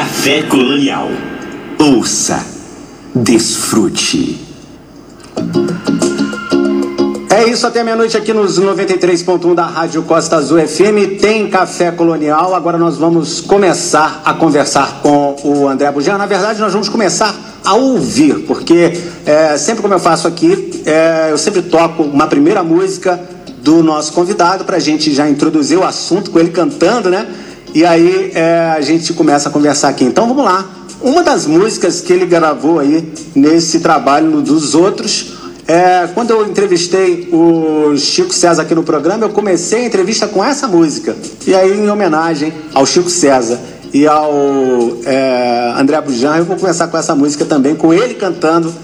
Café Colonial. Ouça, desfrute. É isso, até meia-noite aqui nos 93.1 da Rádio Costa Azul FM. Tem Café Colonial. Agora nós vamos começar a conversar com o André Bujan. Na verdade, nós vamos começar a ouvir, porque é, sempre como eu faço aqui, é, eu sempre toco uma primeira música do nosso convidado para a gente já introduzir o assunto com ele cantando, né? E aí é, a gente começa a conversar aqui. Então vamos lá. Uma das músicas que ele gravou aí nesse trabalho dos outros. É, quando eu entrevistei o Chico César aqui no programa, eu comecei a entrevista com essa música. E aí, em homenagem ao Chico César e ao é, André Bujan, eu vou começar com essa música também, com ele cantando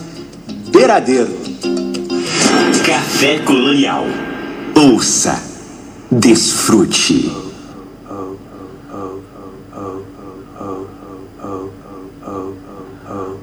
Beiradeiro. Café Colonial. Ouça, desfrute.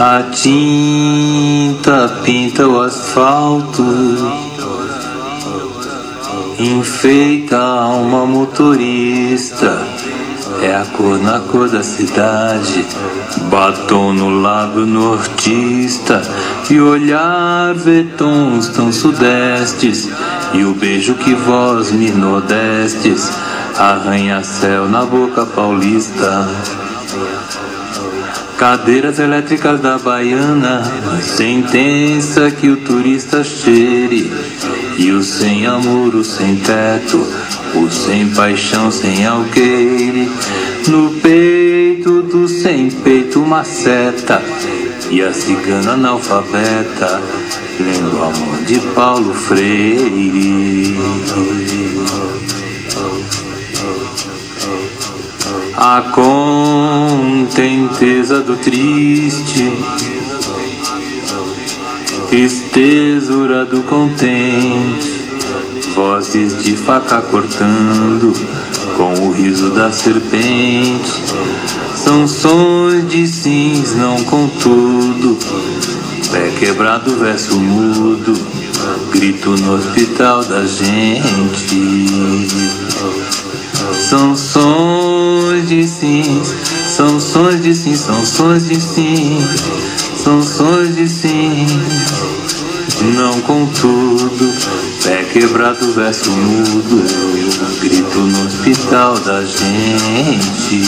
A tinta pinta o asfalto, enfeita a alma motorista. É a cor na cor da cidade, batom no lábio nortista e olhar vê tons tão sudestes e o beijo que vós me nordestes arranha céu na boca paulista. Cadeiras elétricas da Baiana, sentença que o turista cheire. E o sem amor, o sem teto, o sem paixão, sem alqueire. No peito do sem peito, uma seta. E a cigana analfabeta, lendo a mão de Paulo Freire. A contenteza do triste, estesura do contente, vozes de faca cortando com o riso da serpente. São sons de sims, não contudo, pé quebrado, verso mudo, grito no hospital da gente. São sons de sim, são sons de sim, são sons de sim, são sons de sim. Não contudo, pé quebrado, verso mudo, grito no hospital da gente.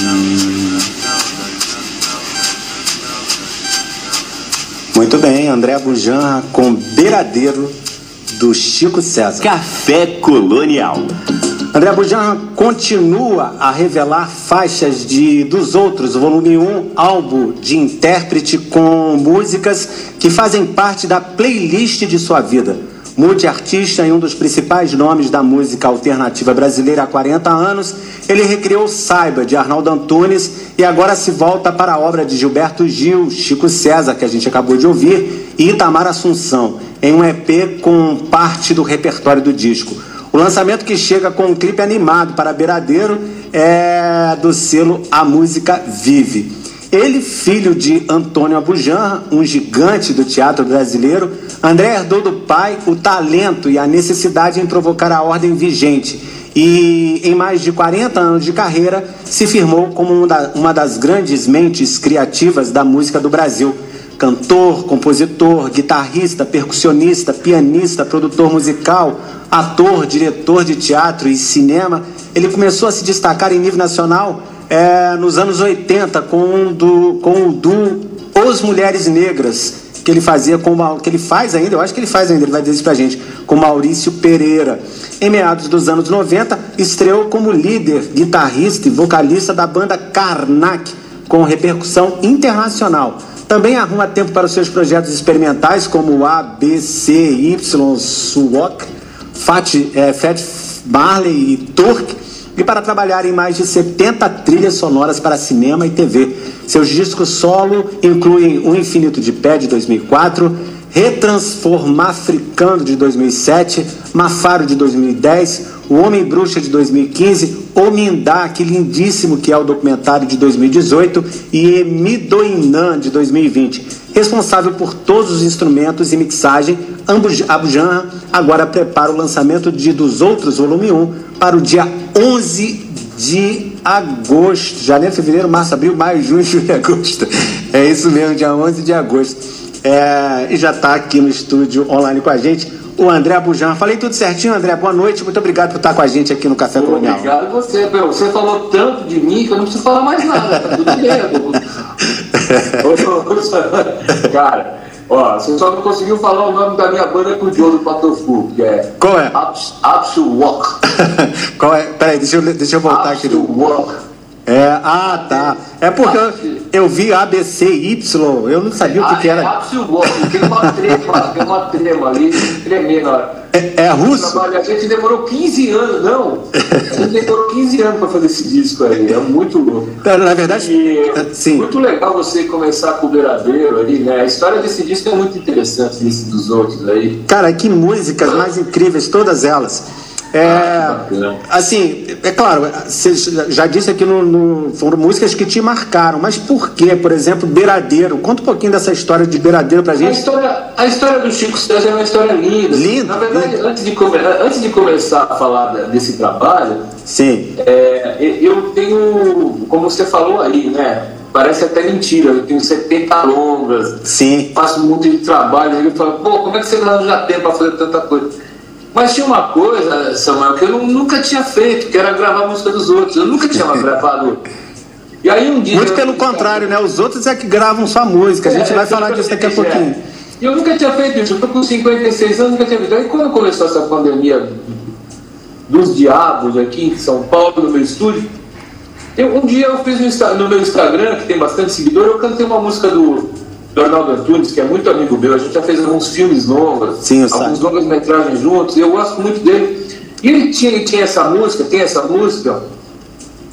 Muito bem, André Bujan com Beiradeiro do Chico César. Café Colonial. André Bujan continua a revelar faixas de dos outros, volume 1, álbum de intérprete com músicas que fazem parte da playlist de sua vida. Multiartista e um dos principais nomes da música alternativa brasileira há 40 anos, ele recriou Saiba, de Arnaldo Antunes, e agora se volta para a obra de Gilberto Gil, Chico César, que a gente acabou de ouvir, e Itamar Assunção, em um EP com parte do repertório do disco. O lançamento que chega com um clipe animado para Beiradeiro é do selo A Música Vive. Ele, filho de Antônio Abujanra, um gigante do teatro brasileiro, André herdou do pai o talento e a necessidade em provocar a ordem vigente. E em mais de 40 anos de carreira, se firmou como uma das grandes mentes criativas da música do Brasil cantor, compositor, guitarrista, percussionista, pianista, produtor musical, ator, diretor de teatro e cinema. Ele começou a se destacar em nível nacional é, nos anos 80 com, um do, com o duo Os Mulheres Negras, que ele fazia com que ele faz ainda, eu acho que ele faz ainda, ele vai dizer isso pra gente, com Maurício Pereira. Em meados dos anos 90, estreou como líder, guitarrista e vocalista da banda Karnak, com repercussão internacional. Também arruma tempo para os seus projetos experimentais, como o ABCY Suwok, Fat, é, Fat Marley e Turk, e para trabalhar em mais de 70 trilhas sonoras para cinema e TV. Seus discos solo incluem O Infinito de Pé, de 2004, Retransformar Africano, de 2007, Mafaro, de 2010, O Homem Bruxa, de 2015, O Mindá, que lindíssimo que é o documentário de 2018, e Emidoinan, de 2020. Responsável por todos os instrumentos e mixagem, Abujan agora prepara o lançamento de Dos Outros, volume 1, para o dia 11 de agosto. Janeiro, fevereiro, março, abril, maio, junho, julho e agosto. É isso mesmo, dia 11 de agosto. É, e já está aqui no estúdio online com a gente o André Abujan. Falei tudo certinho, André. Boa noite. Muito obrigado por estar com a gente aqui no Café Colonial. Obrigado a você. Você falou tanto de mim que eu não preciso falar mais nada. Tá tudo bem. Cara, ó, você só não conseguiu falar o nome da minha banda com o do Patofu, que é. Qual é? Absol Walk. Qual é? Peraí, deixa eu, deixa eu voltar aqui. Walk. É, ah, tá. É porque eu, eu vi ABCY, eu não sabia o que, ah, que era. É Absol tem uma trema, tem uma trema ali, tremendo. É, é russo? A gente demorou 15 anos, não. A gente demorou 15 anos para fazer esse disco aí, é muito louco. Na verdade, e, sim. Muito legal você começar com o Beiradeiro ali, né? A história desse disco é muito interessante, desse dos outros aí. Cara, que músicas mais incríveis, todas elas. É, ah, assim, é claro, você já disse aqui no, no, foram músicas que te marcaram, mas por que, por exemplo, Beiradeiro? Conta um pouquinho dessa história de Beiradeiro pra gente. A história, a história do Chico César é uma história linda. Linda. Na verdade, linda. Antes, de antes de começar a falar desse trabalho, Sim. É, eu tenho, como você falou aí, né? Parece até mentira, eu tenho 70 longas, Sim. faço muito de trabalho, aí eu falo, pô, como é que você não já tem para fazer tanta coisa? Mas tinha uma coisa, Samuel, que eu nunca tinha feito, que era gravar a música dos outros. Eu nunca tinha gravado. E aí um dia. Muito pelo contrário, né? Os outros é que gravam sua música. A gente é, vai falar disso daqui a pouquinho. E eu nunca tinha feito isso. Eu tô com 56 anos, nunca tinha feito. Aí quando começou essa pandemia dos diabos aqui em São Paulo, no meu estúdio, eu, um dia eu fiz no, no meu Instagram, que tem bastante seguidor, eu cantei uma música do do Arnaldo Antunes, que é muito amigo meu, a gente já fez alguns filmes novos, Sim, alguns longas metragens juntos, e eu gosto muito dele. E ele tinha, ele tinha essa música, tem essa música,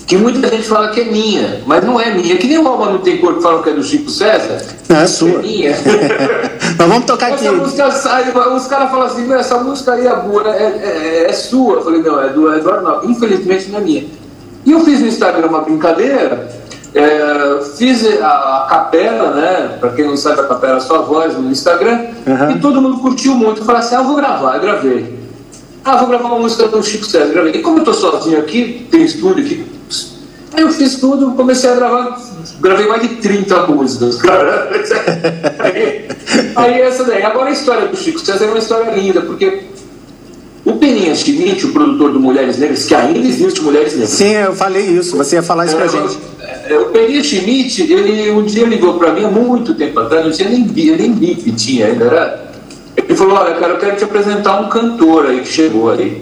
que muita gente fala que é minha, mas não é minha. Que nem o Alma Não Tem Corpo falam que é do Chico César. Não, é sua. É minha. mas vamos tocar essa aqui. Música sai, os caras falam assim, essa música aí é boa, né? é, é, é, sua. Eu falei, não, é do, é do Arnaldo. Infelizmente não é minha. E eu fiz no Instagram uma brincadeira, é, fiz a, a, capela, né? Para quem não sabe, a capela é sua voz no Instagram. Uhum. E todo mundo curtiu muito. Eu falei assim: ah, eu vou gravar. Eu gravei. Ah, vou gravar uma música do Chico César. Gravei. E como eu tô sozinho aqui, tem estúdio aqui. Aí eu fiz tudo, comecei a gravar. Gravei mais de 30 músicas. aí, aí essa daí. Agora a história do Chico César é uma história linda, porque o Peninha Schmidt, o produtor do Mulheres Negras, que ainda existe Mulheres Negras. Sim, eu falei isso, você ia falar isso pra é, gente. É, o Peninha Schmidt, ele um dia ligou para mim há muito tempo atrás, não tinha nem, nem bip tinha ainda, era. Ele falou, olha, cara, eu quero te apresentar um cantor aí que chegou aí.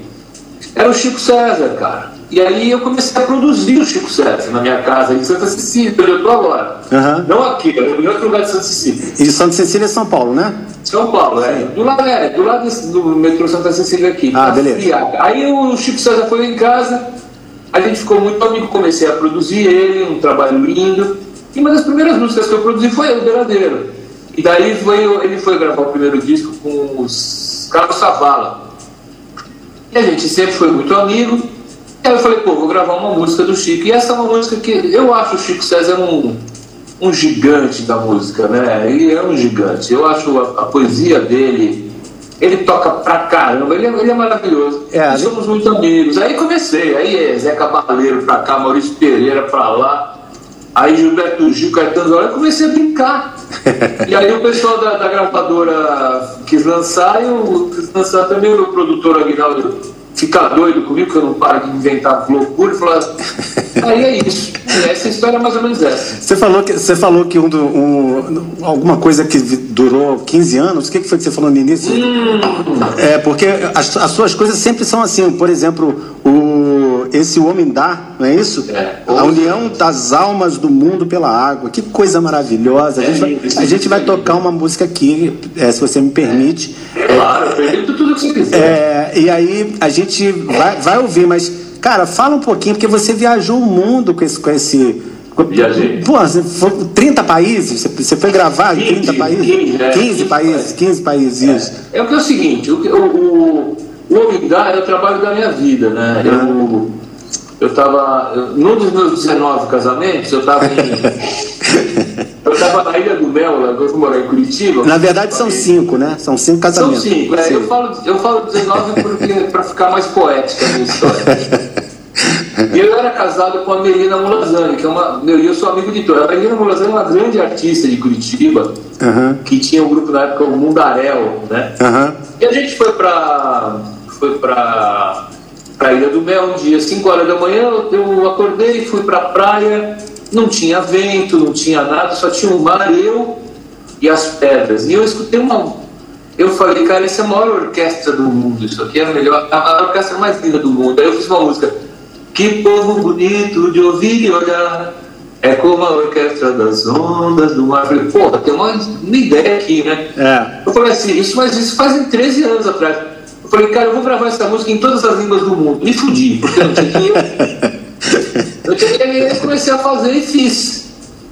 Era o Chico César, cara. E aí eu comecei a produzir o Chico César na minha casa, em Santa Cecília, onde eu tô agora. Uhum. Não aqui, em outro lugar de Santa Cecília. E Santa Cecília é São Paulo, né? São Paulo, é. Do lado, é, do lado do metrô Santa Cecília aqui. Ah, beleza. Aí o Chico César foi em casa, a gente ficou muito amigo, comecei a produzir ele, um trabalho lindo. E uma das primeiras músicas que eu produzi foi O Beiradeiro. E daí ele foi gravar o primeiro disco com os Carlos Savala. E a gente sempre foi muito amigo. Aí eu falei, pô, vou gravar uma música do Chico. E essa é uma música que eu acho o Chico César um, um gigante da música, né? Ele é um gigante. Eu acho a, a poesia dele ele toca pra caramba, ele é, ele é maravilhoso. É, somos muito amigos. Aí comecei, aí é Zé Cabaleiro pra cá, Maurício Pereira pra lá, aí Gilberto Gil, Caetano Zola, eu comecei a brincar. e aí o pessoal da, da, gravadora quis lançar, e eu quis lançar também o meu produtor Aguinaldo ficar doido comigo, que eu não paro de inventar loucura e falar. Aí é isso. Essa história é mais ou menos essa. Você falou que, você falou que um, um, alguma coisa que durou 15 anos, o que, foi que você falou no início? Hum. É, porque as, as, suas coisas sempre são assim, por exemplo, o, esse Homem Dá, não é isso? É. A união das almas do mundo pela água. Que coisa maravilhosa. A gente vai, a gente vai tocar uma música aqui, é, se você me permite. Claro, eu permito que você quiser. É, e aí a gente vai, vai ouvir, mas, cara, fala um pouquinho, porque você viajou o mundo com esse, com esse Viajei. Pô, você foi 30 países? Você- foi gravar em 15, 30 países? 15, é, 15 15 países, países. 15 países, isso. É o que é o seguinte, o, o, o, o Omingá é o trabalho da minha vida, né? Eu, eu tava, eu- num dos meus 19 casamentos, eu tava em, eu tava na Ilha do Mel, lá, eu fui morar em Curitiba. Na verdade são cinco, né? São cinco São casamentos. cinco, é, eu, falo, eu falo 19 porque para ficar mais poética a minha história. E eu era casado com a Melina Mulazani, que é uma. meu, E eu sou amigo de todos. A Melina Mulazani é uma grande artista de Curitiba, Aham, que tinha um grupo na época, o Mundarel, né? aham. E a gente foi pra. Foi pra. Pra Ilha do Mel um dia, 5 horas da manhã, eu- acordei, fui pra praia, não tinha vento, não tinha nada, só tinha o mar, eu e as pedras. E eu escutei uma. Eu falei, cara, essa é a maior orquestra do mundo, isso aqui é a melhor, a, a orquestra mais linda do mundo. Aí eu fiz uma música. Que povo bonito de ouvir e olhar. É como a orquestra das ondas do mar. Eu falei, porra, tem uma, uma ideia aqui, né? É. Eu falei assim, isso, mas isso fazem 13 anos atrás. Eu falei, cara, eu vou gravar essa música em todas as línguas do mundo. Me fudi, porque eu não tinha dinheiro. Eu tinha dinheiro, comecei a fazer e fiz.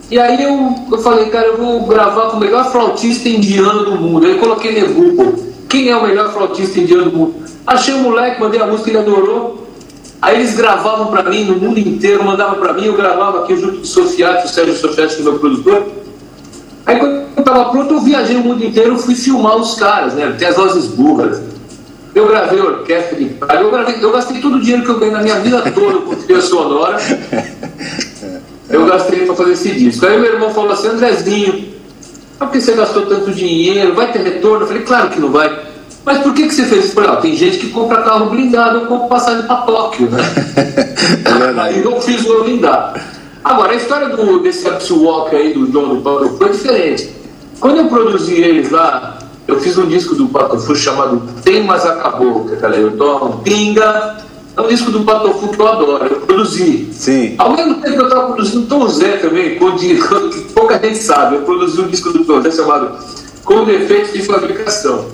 E aí eu, eu falei, cara, eu vou gravar com o melhor flautista indiano do mundo. Aí eu coloquei no Google, quem é o melhor flautista indiano do mundo? Achei um moleque, mandei a música, ele adorou. Aí eles gravavam pra mim no mundo inteiro, mandavam pra mim, eu gravava aqui junto com o Sofiati, o Sérgio Sofiati, que é meu produtor. Aí quando eu tava pronto, eu viajei o mundo inteiro, fui filmar os caras, né? Tem as vozes burras. Eu gravei orquestra de praia, eu, gravei, eu gastei todo o dinheiro que eu ganhei na minha vida toda com trilha sonora. Eu gastei para fazer esse disco. Aí meu irmão falou assim, Andrezinho, por que você gastou tanto dinheiro? Vai ter retorno? Eu falei, claro que não vai. Mas por que, que você fez isso? Falei, ah, tem gente que compra carro blindado, eu compro passagem para Tóquio, né? aí eu fiz o blindado. Agora, a história do, desse Walk aí, do João do Paulo, foi diferente. Quando eu produzi eles lá, eu fiz um disco do Patofu chamado Tem Mas Acabou, que é aquela eu tomo, Pinga. É um disco do Patofu que eu adoro, eu produzi. Sim. Ao mesmo tempo que eu estava produzindo Tom Zé também, que pouca gente sabe, eu produzi um disco do Tom Zé chamado Com Defeitos de Fabricação.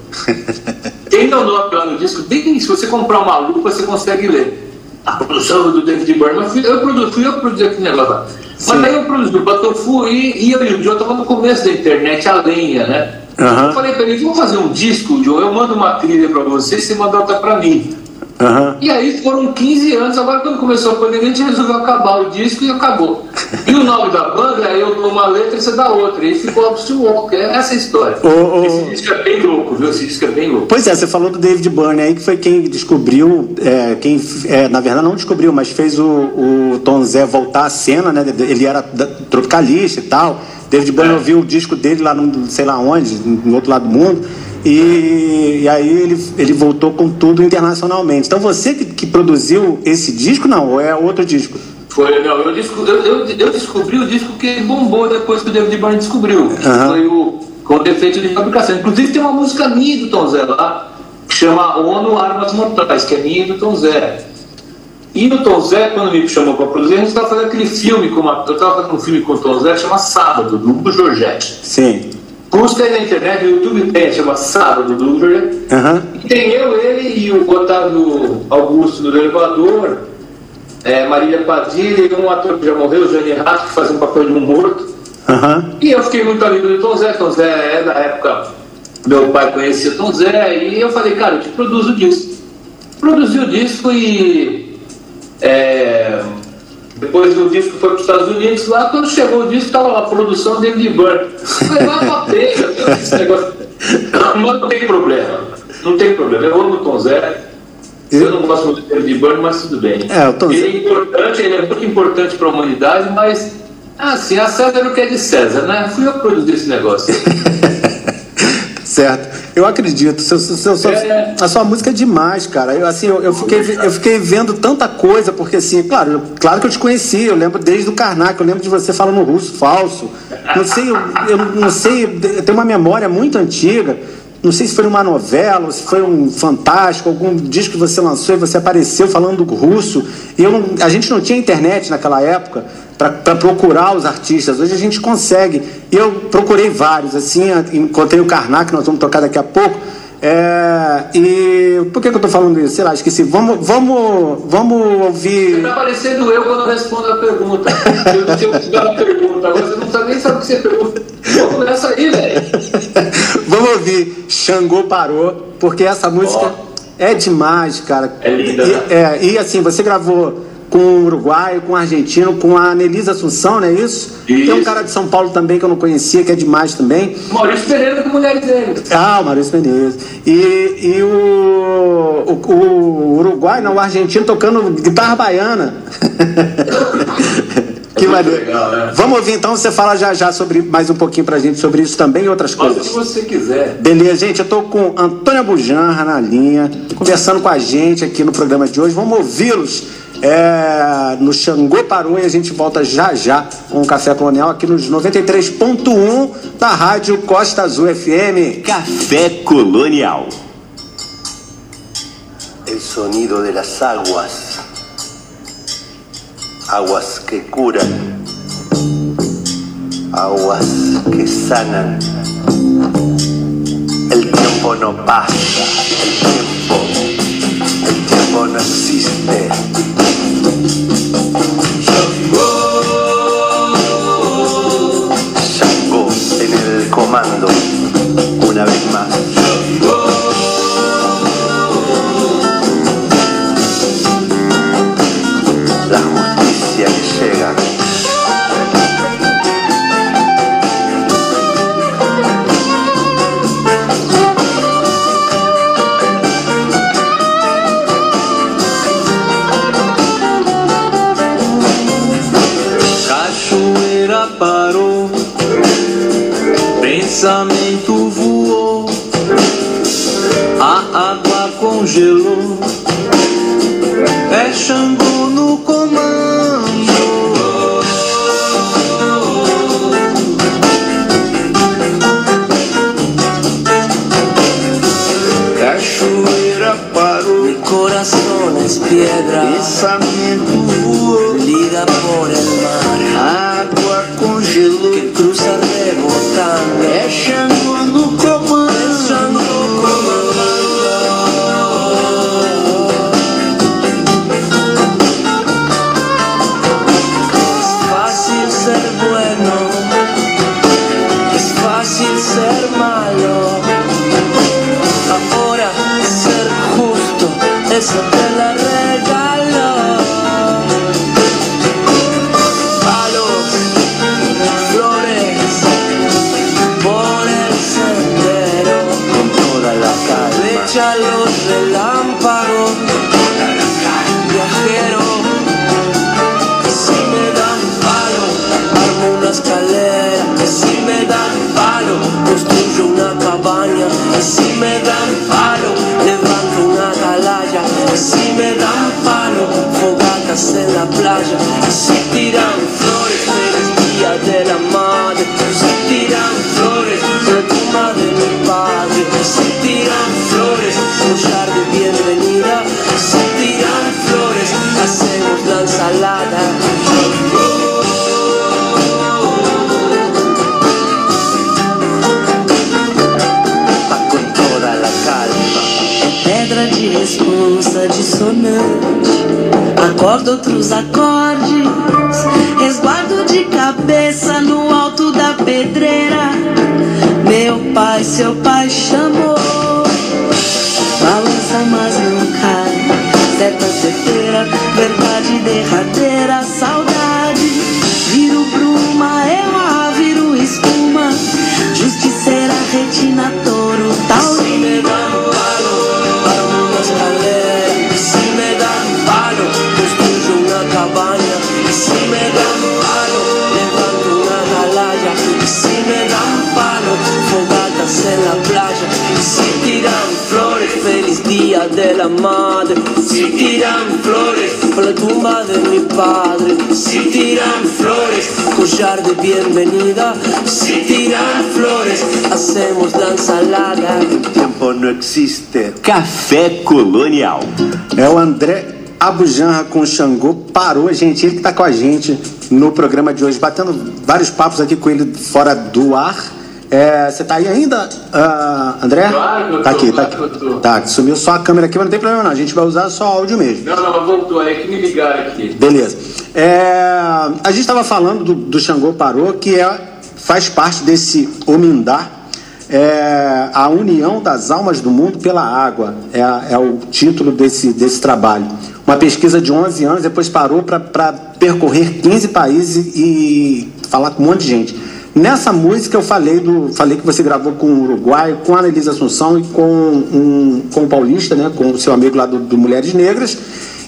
Tem meu nome lá no disco, bem, se você comprar uma lupa, você consegue ler. A produção do David Byrne, eu, produ, fui eu produzi aquele negócio lá. Sim. Mas aí eu produzi o Patofu e, e eu e o John estavam no começo da internet, a lenha, né? Aham. Eu falei pra ele, vamos fazer um disco, John, eu mando uma trilha pra você e você manda outra pra mim. Aham. E aí foram 15 anos, agora quando começou a pandemia, a gente resolveu acabar o disco e acabou. E o nome da banda é eu dou uma letra e você dá outra. E ficou Absurd Walk, é essa a história. Ô, ô. Esse disco é bem louco, viu? Esse disco é bem louco. Pois é, você falou do David Byrne aí, que foi quem descobriu, é, quem, é, na verdade não descobriu, mas fez o, o Tom Zé voltar à cena, né? Ele era tropicalista e tal. David É. ouviu o disco dele lá no sei lá onde, no outro lado do mundo. E, e aí ele, ele voltou com tudo internacionalmente. Então você que, que produziu esse disco, não? Ou é outro disco? Foi, não, eu, desco- eu, eu, eu descobri o disco que bombou depois que o David Byrne descobriu. Aham. Foi o Com Defeito de Fabricação. Inclusive tem uma música minha do Tom Zé lá, que chama ONU Armas Mortais, que é minha e do Tom Zé. E o Tom Zé, quando me chamou para produzir, a gente estava fazendo aquele filme, com uma, eu estava fazendo um filme com o Tom Zé, chama Sábado, do Hugo Giorgetti. Sim. Busca aí na internet, no YouTube tem, chama Sábado, do Hugo Giorgetti. Aham. E tem eu, ele e o Otávio Augusto no elevador, é, Marília Padilha e um ator que já morreu, o Jane Rato, que faz um papel de um morto. Aham. E eu fiquei muito amigo do Tom Zé, Tom Zé é da época, meu pai conhecia Tom Zé, e eu falei, cara, eu te produzo o disco. Produzi o disco e é, depois o disco foi para os Estados Unidos, lá quando chegou o disco estava lá, produção dele de Burn. Falei, vai pra pega, esse negócio. Mas não tem problema, não tem problema, eu amo o Tom Zé. Eu não gosto muito dele de Burn, mas tudo bem. É, Tom Ele é importante, ele é muito importante para a humanidade, mas assim, a César o que é de César, né? Fui eu que produzi esse negócio. Certo. Eu acredito. Seu, seu- seu- É. A sua música é demais, cara. Eu, assim, eu, eu fiquei, eu fiquei vendo tanta coisa, porque assim, claro, eu- claro que eu te conheci, eu lembro desde o Karnak, eu lembro de você falando russo falso. Não sei, eu, eu não sei, eu tenho uma memória muito antiga. Não sei se foi uma novela, ou se foi um fantástico, algum disco que você lançou e você apareceu falando russo. E eu não- a gente não tinha internet naquela época para procurar os artistas. Hoje a gente consegue. Eu procurei vários, assim, encontrei o Karnak, nós vamos tocar daqui a pouco. É, e por que, que eu tô falando isso? Sei lá, esqueci. Vamos, vamos, vamos ouvir. Tá parecendo eu quando eu respondo a pergunta. Eu tinha ouvido a pergunta, agora você não sabe nem sabe o que você pergunta. Começa aí, velho. vamos ouvir Xangô Parou, porque essa música é demais, cara. É linda, E, né? é, e assim, você gravou com o uruguaio, com o argentino, com a Anelisa Assunção, não é isso? Tem um Isso. cara de São Paulo também que eu não conhecia, que é demais também. Maurício Pereira com Mulheres Negras. Ah, o Maurício Menezes. E, e o, o, o Uruguai, não, o argentino tocando guitarra baiana. que muito maneiro. legal, né? Vamos ouvir então, você fala já já sobre mais um pouquinho pra gente sobre isso também e outras Fala o coisas. que você quiser. Beleza, gente, eu tô com Antônia Bujanra na linha, conversando com a gente aqui no programa de hoje. Vamos ouvi-los é, no Xangô Parou e a gente volta já já com o Café Colonial aqui nos 93.1 da Rádio Costa Azul FM. Café Colonial. el sonido de las aguas, aguas que curan, aguas que sanan. El tiempo no pasa, el tiempo, el tiempo no existe. Comando, pai, seu pai chamou de mi padre. Si tiran flores, collar de bienvenida. Si tiran flores, hacemos la ensalada. El tiempo no existe. Café Colonial. É o André Abujanra com o Xangô. Parou, gente. Ele que tá com a gente no programa de hoje, batendo vários papos aqui com ele fora do ar. É, você tá aí ainda, ah, André? Claro que eu tá tô, aqui, tá claro aqui. eu tô. Tá, sumiu só a câmera aqui, mas não tem problema não. A gente vai usar só áudio mesmo. Não, não, voltou aí, que me ligaram aqui. Beleza. É, a gente estava falando do, do Xangô Parô, que é, faz parte desse Omindá, é, a união das almas do mundo pela água, é, é o título desse, desse trabalho. Uma pesquisa de 11 anos, depois parou para percorrer 15 países e falar com um monte de gente. Nessa música eu falei do, falei que você gravou com o Uruguai, com a Annelise Assunção e com, um, com o Paulista, né, com o seu amigo lá do, do Mulheres Negras,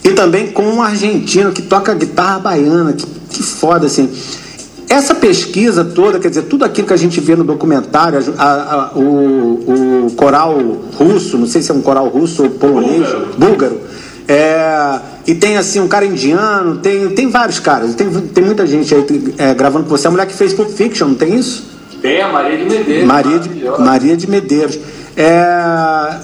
e também com um argentino que toca guitarra baiana, que, que foda assim. Essa pesquisa toda, quer dizer, tudo aquilo que a gente vê no documentário, a- a- a- o, o coral russo, não sei se é um coral russo ou polonês, búlgaro, é, e tem assim um cara indiano, tem, tem vários caras, tem, tem muita gente aí é, gravando com você. A mulher que fez Pulp Fiction, não tem isso? Tem a Maria de Medeiros. Maria de. Maria de Medeiros. É,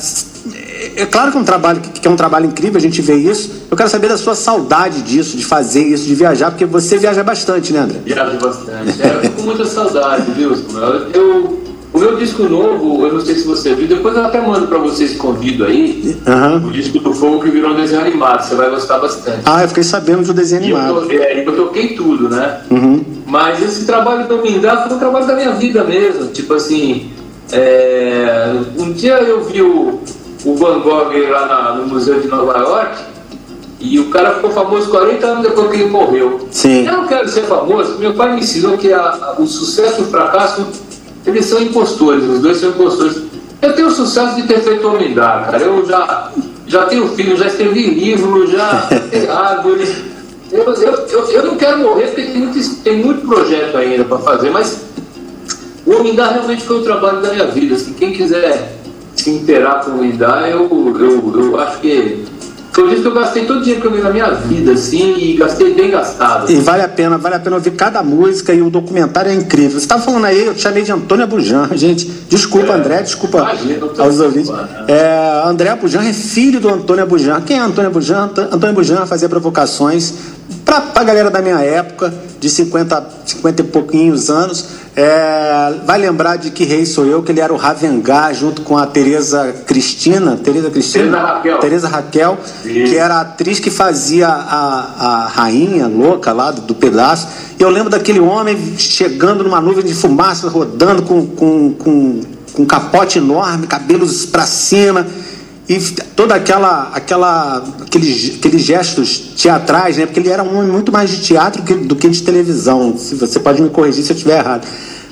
é claro que é um trabalho que é um trabalho incrível, a gente vê isso. Eu quero saber da sua saudade disso, de fazer isso, de viajar, porque você viaja bastante, né, André? Viajo bastante. É, eu fico com muita saudade, viu? Eu, o disco novo, eu não sei se você viu, depois eu até mando pra vocês convido aí. Aham. O disco do Fogo que virou um desenho animado, você vai gostar bastante. Ah, eu fiquei sabendo do desenho eu, animado. to- é, eu toquei tudo, né? Uhum. Mas esse trabalho do Mindá foi um trabalho da minha vida mesmo. Tipo assim, é, um dia eu vi o, o Van Gogh lá na- no Museu de Nova York e o cara ficou famoso 40 anos depois que ele morreu. Sim. Eu não quero ser famoso, meu pai me ensinou que a- a- o sucesso e o fracasso, eles são impostores, os dois são impostores. Eu tenho o sucesso de ter feito o Mindá, cara. Eu já, já tenho filho, já escrevi livro, já plantei árvore. Eu, eu, eu, eu não quero morrer porque tem muito, tem muito projeto ainda para fazer, mas o Omindá realmente foi o trabalho da minha vida. Assim, quem quiser se inteirar com o Omindá, eu, eu, eu acho que foi isso que eu gastei todo o dinheiro que eu ganhei na minha vida, assim, e gastei bem gastado. E vale a pena, vale a pena ouvir cada música e o documentário é incrível. Você estava falando aí, eu te chamei de Antônia Bujan, gente. Desculpa, André, desculpa Imagina, aos ouvintes. preocupado. É, André Bujan é filho do Antônio Bujan. Quem é Antônio Bujan? Ant- Antônio Bujan fazia provocações para a galera da minha época, de 50, 50 e pouquinhos anos. É, vai lembrar de Que Rei Sou Eu, que ele era o Ravengá junto com a Tereza Cristina. Tereza Cristina? Raquel. Tereza Raquel, Isso. que era a atriz que fazia a, a rainha louca lá do, do pedaço. E eu lembro daquele homem chegando numa nuvem de fumaça, rodando com, com, com, com um capote enorme, cabelos para cima. E toda aquela, aquela aqueles, aqueles gestos teatrais, né? Porque ele era um homem muito mais de teatro que- do que de televisão. Se você pode me corrigir se eu estiver errado,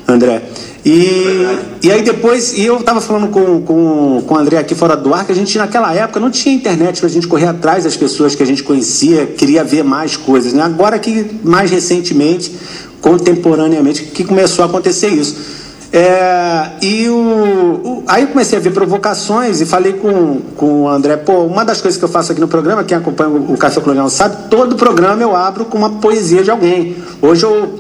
André. E, e aí depois, e eu estava falando com, com, com o André aqui fora do ar, que a gente naquela época não tinha internet para a gente correr atrás das pessoas que a gente conhecia, queria ver mais coisas. Né? Agora que mais recentemente, contemporaneamente, que começou a acontecer isso. É, e o, o- aí comecei a ver provocações e falei com, com o André, pô, uma das coisas que eu faço aqui no programa, quem acompanha o, o Café Colonial sabe, todo programa eu abro com uma poesia de alguém. Hoje eu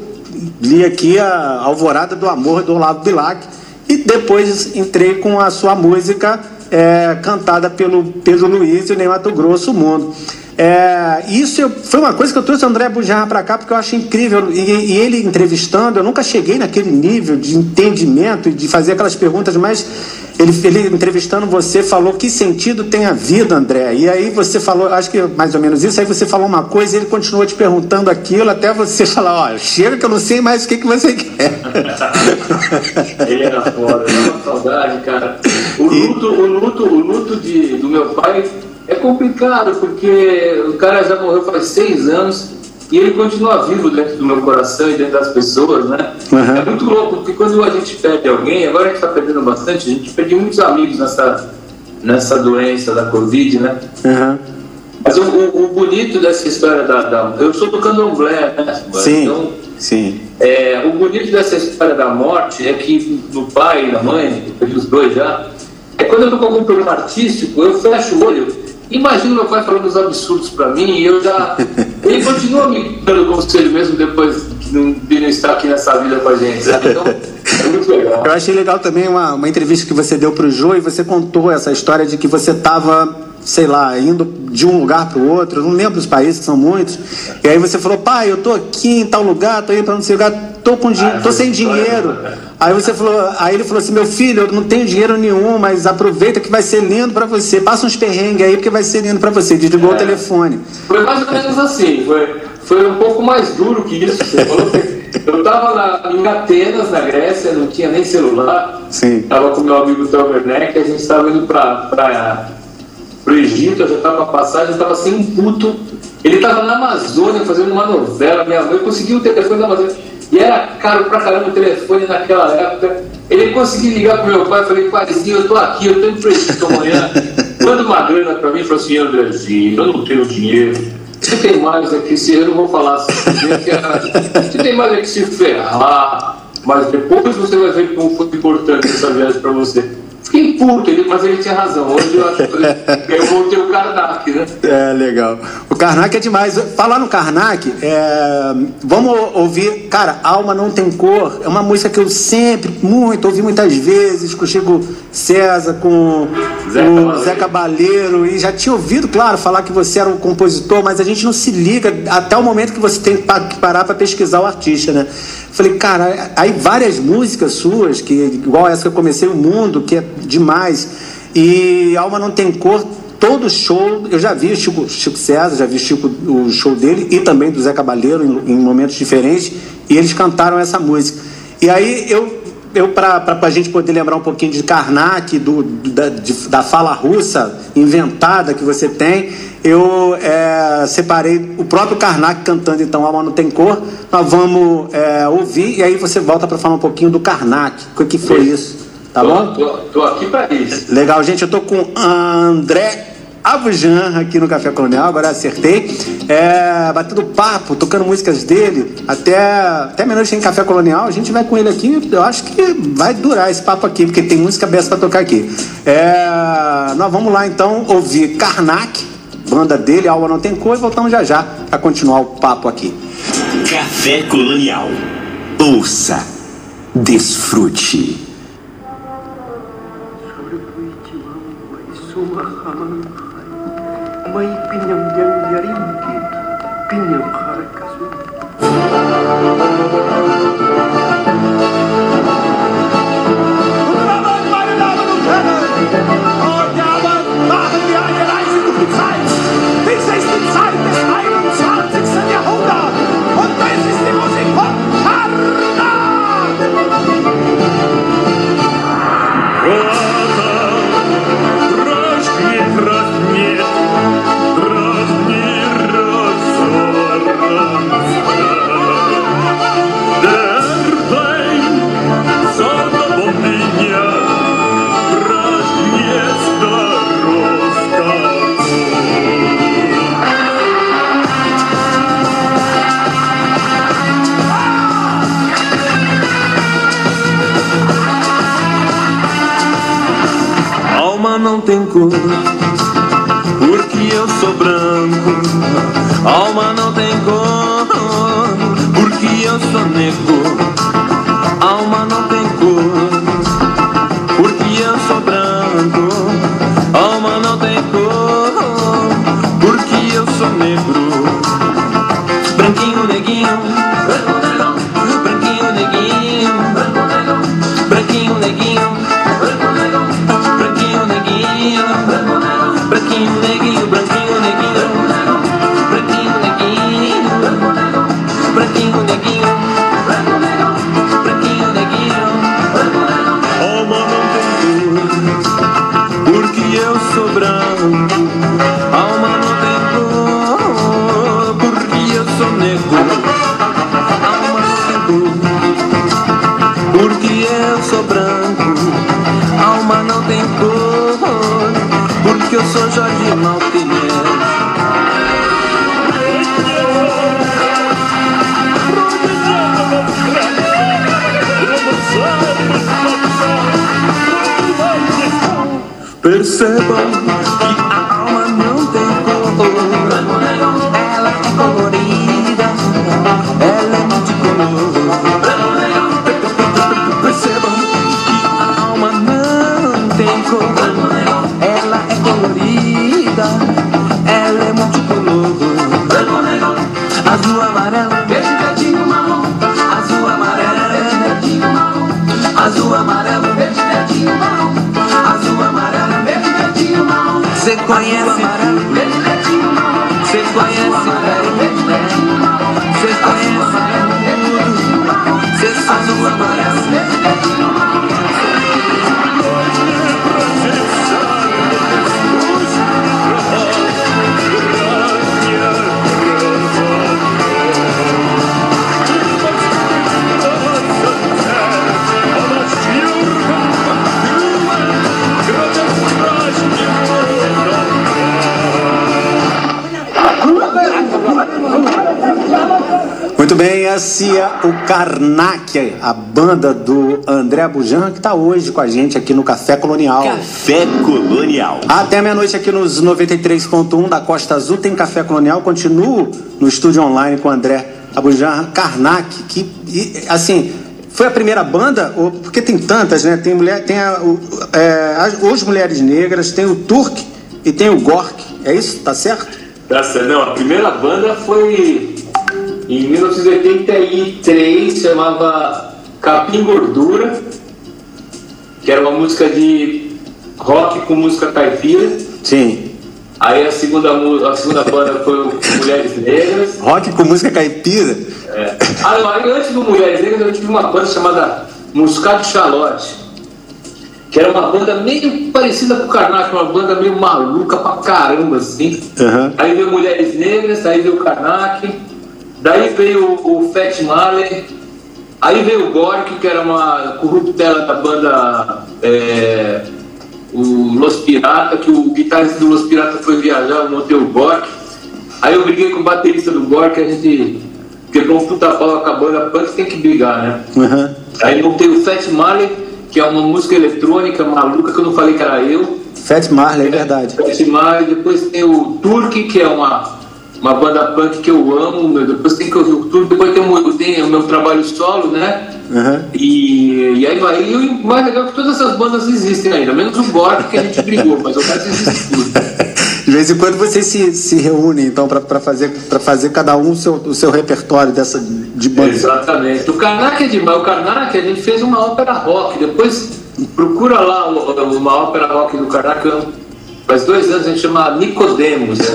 li aqui a Alvorada do Amor do Olavo Bilac e depois entrei com a sua música é, cantada pelo Pedro Luiz e o Ney Mato Grosso, Mundo. É, isso eu- foi uma coisa que eu trouxe o André Bujarra para cá porque eu acho incrível. E, e ele entrevistando, eu nunca cheguei naquele nível de entendimento e de fazer aquelas perguntas, mas ele, ele entrevistando você falou que sentido tem a vida, André. E aí você falou, acho que mais ou menos isso, aí você falou uma coisa e ele continuou te perguntando aquilo até você falar, ó, chega que eu não sei mais o que, que você quer. Ele era foda, dá uma saudade, cara. O luto, o luto, o luto de, do meu pai é complicado, porque o cara já morreu faz seis anos e ele continua vivo dentro do meu coração e dentro das pessoas, né? Uhum. É muito louco, porque quando a gente perde alguém, agora a gente está perdendo bastante, a gente perde muitos amigos nessa, nessa doença da Covid, né? Uhum. Mas o, o- bonito dessa história da, da- Eu sou do candomblé, né? Sim, Então, sim. é, o bonito dessa história da morte é que no pai e na mãe, os dois já, é quando eu tô com algum problema artístico, eu fecho o olho, imagino meu pai falando os absurdos pra mim e eu já. Ele continua me dando conselho mesmo depois de não, estar aqui nessa vida com a gente, sabe? Então, é muito legal. Eu achei legal também uma, uma entrevista que você deu pro Jô e você contou essa história de que você estava, sei lá, indo de um lugar para o outro, não lembro os países, que são muitos. E aí você falou, pai, eu tô aqui em tal lugar, tô indo para não sei lugar, tô com dinheiro, tô sem dinheiro. Aí você falou, aí ele falou assim, meu filho, eu não tenho dinheiro nenhum, mas aproveita que vai ser lindo pra você. Passa uns perrengues aí porque vai ser lindo pra você. Desligou o telefone. Foi mais ou menos assim, foi, foi um pouco mais duro que isso. Você falou eu estava em Atenas, na Grécia, não tinha nem celular. Sim. Estava com meu amigo Theo Werneck, a gente estava indo para o Egito, eu já estava a passagem, estava sem um puto. Ele estava na Amazônia fazendo uma novela, minha mãe conseguiu o telefone da Amazônia. E era caro pra caramba o telefone naquela época. Ele conseguiu ligar pro meu pai, eu falei, paizinho, eu tô aqui, eu tô Egito amanhã. Manda uma grana pra mim, falou assim, Andrezinho, eu não tenho dinheiro. Você tem mais aqui, se eu não vou falar assim, você tem mais aqui se ferrar, mas depois você vai ver como foi importante essa viagem para você. Fiquei puto, ele, mas ele tinha razão. Hoje eu acho que eu voltei o Karnak, né? É, legal. O Karnak é demais. Falar no Karnak, é... vamos ouvir. Cara, Alma Não Tem Cor é uma música que eu sempre, muito, ouvi muitas vezes com o Chico César, com Zé o Cabaleiro. Zé Cabaleiro. E já tinha ouvido, claro, falar que você era um compositor, mas a gente não se liga até o momento que você tem que parar para pesquisar o artista, né? Falei, cara, aí várias músicas suas, que igual essa que eu comecei, O Mundo, que é demais. E Alma Não Tem Cor, todo show, eu já vi o Chico, Chico César, já vi o, Chico, o show dele e também do Zé Cabaleiro em, em momentos diferentes, e eles cantaram essa música. E aí eu, eu para a gente poder lembrar um pouquinho de Karnak, do, do- da, de- da fala russa inventada que você tem, eu é, separei o próprio Karnak cantando então Alma Não Tem Cor. Nós vamos é, ouvir e aí você volta para falar um pouquinho do Karnak. O que foi isso? Tá tô, bom? Tô, tô aqui para isso. Legal, gente. Eu tô com André Abujan aqui no Café Colonial, agora acertei. É, batendo papo, tocando músicas dele. Até, até meia-noite tem Café Colonial. A gente vai com ele aqui. Eu acho que vai durar esse papo aqui, porque tem música besta pra tocar aqui. É, nós vamos lá então ouvir Karnak, banda dele, Alma Não Tem Cor, e voltamos já já pra continuar o papo aqui. Café Colonial. Ouça. Desfrute. soma hamang mai pinyang yang yarim kit não tem cor, porque eu sou branco. Alma não tem cor, porque eu sou negro. Alma não tem trouble. Miami, Miami. Muito bem, esse é o Karnak, a banda do André Bujan, que está hoje com a gente aqui no Café Colonial. Café Colonial. Até meia-noite aqui nos 93.1 da Costa Azul tem Café Colonial. Continuo no estúdio online com o André Abujan Karnak, que, assim, foi a primeira banda, porque tem tantas, né? Tem, mulher, tem a, é, as, os Mulheres Negras, tem o Turk e tem o Gork. É isso? Tá certo? Tá certo. Não, a primeira banda foi em 1983, chamava Capim Gordura, que era uma música de rock com música caipira. Sim. Aí a segunda, a segunda banda foi o Mulheres Negras. Rock com música caipira. É. Ah, não, aí antes do Mulheres Negras eu tive uma banda chamada Muscat Chalote, que era uma banda meio parecida com o Karnak, uma banda meio maluca pra caramba, assim. Aham. Aí veio Mulheres Negras, aí veio o Karnak, daí veio o, Fat Marley, aí veio o Gork, que era uma corruptela da banda é, o Los Pirata, que o guitarrista do Los Pirata foi viajar, eu montei o Gork. Aí eu briguei com o baterista do Gork, a gente quebrou um puta pau com a banda punk, tem que brigar, né? Aham. Aí montei o Fat Marley, que é uma música eletrônica maluca, que eu não falei que era eu. Fat Marley, é verdade. Fat Marley, depois tem o Turk, que é uma, uma banda punk que eu amo, meu, depois tem que ouvir o Turk, depois tem o, o meu trabalho solo, né? Aham. E, e aí vai, e o mais legal é que todas essas bandas existem ainda, menos o Gork que a gente brigou, mas o resto existe tudo. De vez em quando vocês se, se reúnem, então, para fazer, pra fazer cada um o seu, o seu repertório dessa, de banda. Exatamente. O Karnak é demais. O Karnak, a gente fez uma ópera rock. Depois procura lá uma ópera rock do Karnak. Faz dois anos a gente chama Nicodemos. Né?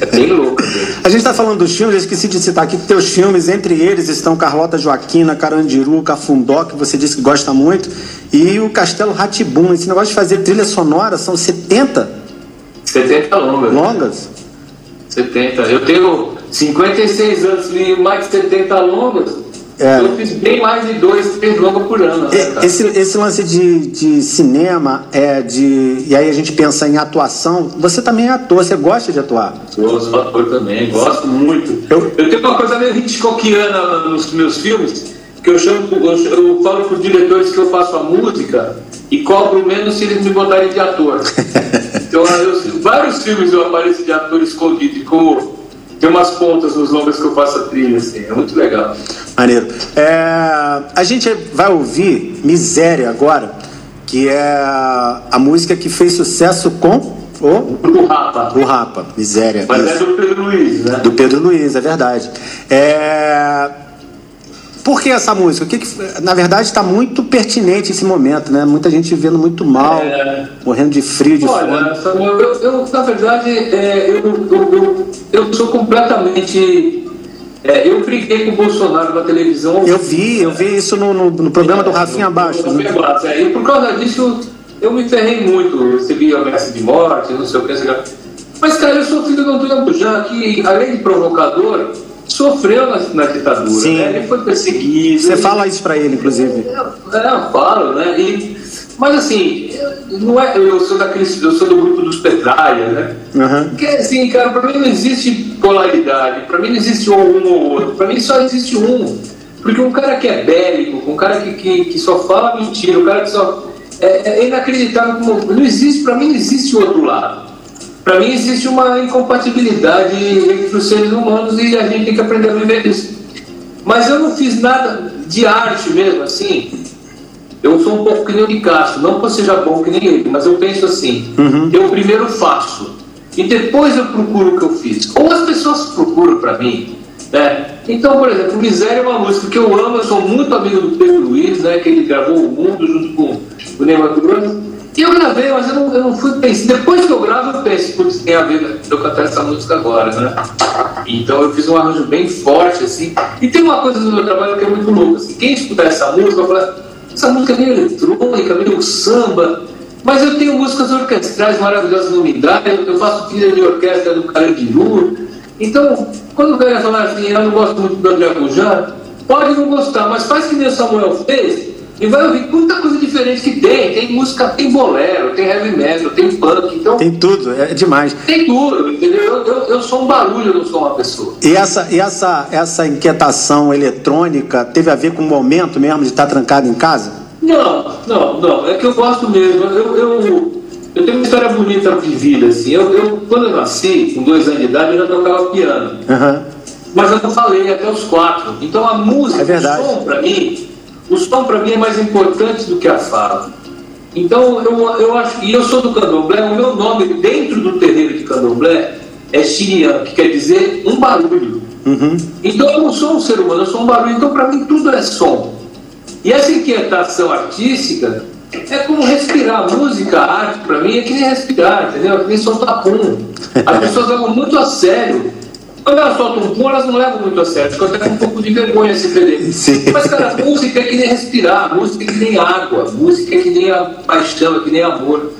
Bem louco. mesmo. A gente está falando dos filmes, eu esqueci de citar aqui que teus filmes, entre eles estão Carlota Joaquina, Carandiru, Cafundó, que você disse que gosta muito, e o Castelo Ratibum. Esse negócio de fazer trilha sonora são 70 70 longas. longas? 70. Eu tenho 56 anos e mais de 70 longas. É. Eu fiz bem mais de dois, três longas por ano. né? Esse, esse lance de, de cinema, é de, e aí a gente pensa em atuação, você também é ator, você gosta de atuar. Sou ator também, gosto muito. Eu- Eu, tenho uma coisa meio Hitchcockiana nos meus filmes, que eu, chamo, eu, eu falo para os diretores que eu faço a música e cobro menos se eles me botarem de ator. então, eu- vários filmes eu apareço de ator escondido, como tem umas pontas nos longas que eu faço a trilha, assim, é muito legal. Maneiro. É, a gente vai ouvir Miséria agora, que é a música que fez sucesso com o, O Rapa, o Rapa. Miséria. mas é isso. do Pedro Luiz, né? Do Pedro Luiz, é verdade. É, Por que essa música? O que que- Na verdade, está muito pertinente esse momento, né? Muita gente vivendo muito mal, É. morrendo de frio, de fome. Olha, eu, eu, na verdade, é, eu, eu, eu, sou completamente. é, eu briguei com o Bolsonaro na televisão. Eu vi, eu vi isso no, no- no programa do Rafinha Abaixo. Né? É, E por causa disso, eu me ferrei muito. Eu recebi ameaça de morte, não sei o que. não sei o que. Mas, cara, eu sou filho do Antônio Bujan, que, além de provocador, sofreu na, na ditadura. Sim. Né? Ele foi perseguido. Você ele- fala isso pra ele, inclusive. é, eu falo, né? E, mas assim, eu- não é, eu sou daquele, eu sou do grupo dos Petraia, né? Aham. Porque assim, cara, pra mim não existe polaridade, pra mim não existe um ou outro, pra mim só existe um. Porque um cara que é bélico, um cara que, que, que só fala mentira, um cara que só. É, é inacreditável como. Não existe, pra mim não existe outro lado. Pra mim existe uma incompatibilidade entre os seres humanos e a gente tem que aprender a viver isso. Mas eu não fiz nada de arte mesmo, assim. Eu sou um pouco que nem o de Castro, não que eu seja bom que nem ele, mas eu penso assim: eu primeiro faço e depois eu procuro o que eu fiz. Ou as pessoas procuram para mim. Né? Então, por exemplo, Miséria é uma música que eu amo, eu sou muito amigo do Pedro Luiz, né, que ele gravou O Mundo junto com o Neymar Bruno. Eu gravei, mas eu não, eu não fui pensar. Depois que eu gravo, eu penso, putz, tem a ver de eu cantar essa música agora, né? Então eu fiz um arranjo bem forte, assim. E tem uma coisa do meu trabalho que é muito louca, assim. Quem escutar essa música, vai falar, essa música é meio eletrônica, meio samba. Mas eu tenho músicas orquestrais maravilhosas no Mindai, eu faço trilha de orquestra do Carandiru. Então, quando o cara falar assim, eu não gosto muito do André Bujan, pode não gostar, mas faz que nem o Samuel fez e vai ouvir muita coisa diferente que tem. Tem música, tem bolero, tem heavy metal, tem punk. Então, Tem tudo, é demais. tem tudo, entendeu? Eu, eu, eu sou um barulho, eu não sou uma pessoa. E essa, e essa, essa inquietação eletrônica teve a ver com o momento mesmo de estar trancado em casa? Não, não, não. É que eu gosto mesmo. Eu, eu, eu tenho uma história bonita de vida, assim. Eu, eu, quando eu nasci, com dois anos de idade, eu já tocava piano. Aham. Mas eu não falei até os quatro. Então a música, É o som para mim, o som para mim é mais importante do que a fala. Então eu, eu acho, e eu sou do candomblé, o meu nome dentro do terreiro de candomblé é Xirian, que quer dizer um barulho. Uhum. Então eu não sou um ser humano, eu sou um barulho. Então para mim tudo é som. E essa inquietação artística é como respirar. Música, arte, para mim é que nem respirar, entendeu? É que nem soltar pum. As pessoas levam muito a sério. Quando elas soltam um pum, elas não levam muito a sério, ficam até com um pouco de vergonha se perder. Sim. Mas, cara, música é que nem respirar, música é que nem água, música é que nem a paixão, é que nem amor.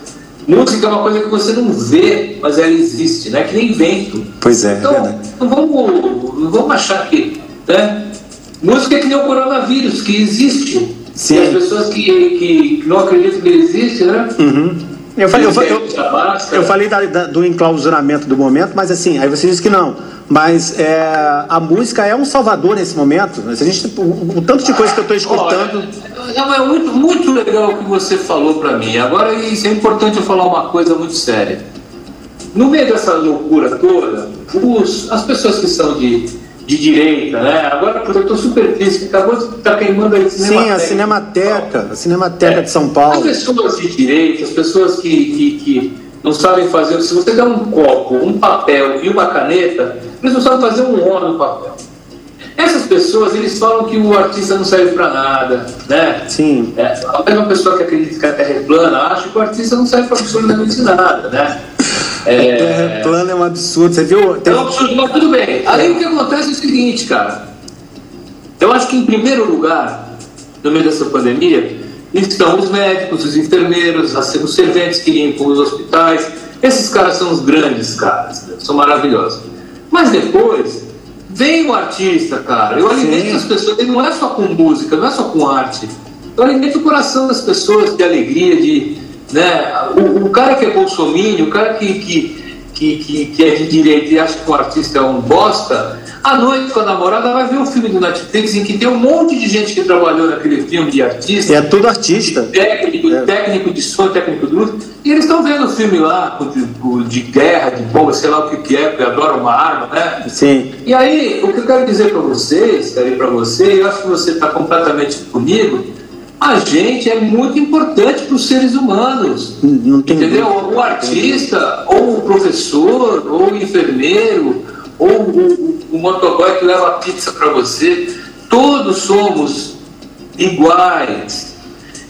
Música é uma coisa que você não vê, mas ela existe, né? Que nem vento. Pois é, é Então, não vamos, não vamos achar que. Né? Música é que nem o coronavírus, que existe. Sim. E as pessoas que, que, não acreditam que ele existe, né? Uhum. Eu falei, eu, falei- eu, eu falei da- da- do enclausuramento do momento, mas assim, aí você disse que não. Mas é, a música é um salvador nesse momento. Se a gente, o, o tanto de coisa que eu estou escutando. Olha, não, é muito, muito legal o que você falou para mim. Agora, isso é importante eu falar uma coisa muito séria. No meio dessa loucura toda, os, as pessoas que são de, de direita, né? Agora, eu estou super triste, que acabou de estar queimando aí Sim, a Cinemateca, a Cinemateca de São As Paulo. pessoas de direita, as pessoas que, que, que não sabem fazer. Se você der um copo, um papel e uma caneta, eles não sabem fazer um O no papel. Essas pessoas, eles falam que o artista não serve para nada, né? Sim. É, a mesma pessoa que acredita que a Terra é plana acha que o artista não serve para absolutamente nada, né? É, Terra plana é um absurdo. Você viu? Tem- é um absurdo, mas tudo bem. Aí o que acontece é o seguinte, cara. Eu acho que, em primeiro lugar, no meio dessa pandemia, estão os médicos, os enfermeiros, os serventes que limpam os hospitais. Esses caras são os grandes caras, né? são maravilhosos. Mas depois, vem o artista, cara. Eu alimento as pessoas, ele não é só com música, não é só com arte. Eu alimento o coração das pessoas de alegria, de. Né? O, o cara que é bolsominion, o cara que, que, que, que, que é de direita e acha que o artista é um bosta, à noite com a namorada vai ver um filme do Netflix em que tem um monte de gente que trabalhou naquele filme de artista, É tudo artista. técnico, É. técnico de som, técnico de luz, e eles estão vendo o filme lá de, de guerra, de bomba, sei lá o que, que é, porque adoram uma arma, né? Sim. E aí, o que eu quero dizer para vocês, quero para você, eu acho que você está completamente comigo, a gente é muito importante para os seres humanos. Não tem Entendeu? O artista, ou o professor, ou o enfermeiro, ou o, o, motoboy que leva a pizza para você, todos somos iguais.